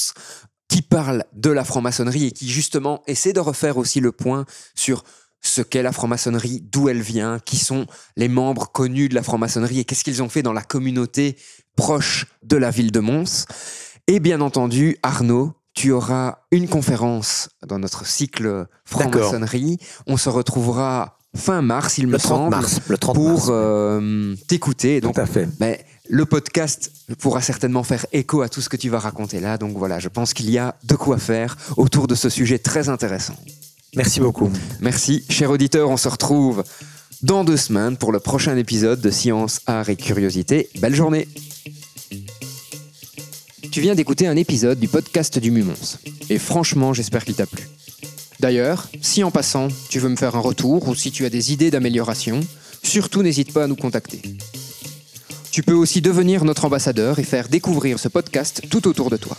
S1: qui parle de la franc-maçonnerie et qui justement essaie de refaire aussi le point sur ce qu'est la franc-maçonnerie, d'où elle vient, qui sont les membres connus de la franc-maçonnerie et qu'est-ce qu'ils ont fait dans la communauté proche de la ville de Mons. Et bien entendu, Arnaud, tu auras une conférence dans notre cycle franc-maçonnerie. On se retrouvera fin mars, il me
S2: Le 30
S1: semble,
S2: mars. Le 30
S1: pour euh, t'écouter. Donc,
S2: Tout à fait.
S1: ben, le podcast pourra certainement faire écho à tout ce que tu vas raconter là. Donc voilà, je pense qu'il y a de quoi faire autour de ce sujet très intéressant.
S2: Merci beaucoup.
S1: Merci, cher auditeur. On se retrouve dans deux semaines pour le prochain épisode de Science, Art et Curiosité. Belle journée. Tu viens d'écouter un épisode du podcast du Mumons. Et franchement, j'espère qu'il t'a plu. D'ailleurs, si en passant, tu veux me faire un retour ou si tu as des idées d'amélioration, surtout n'hésite pas à nous contacter. Tu peux aussi devenir notre ambassadeur et faire découvrir ce podcast tout autour de toi.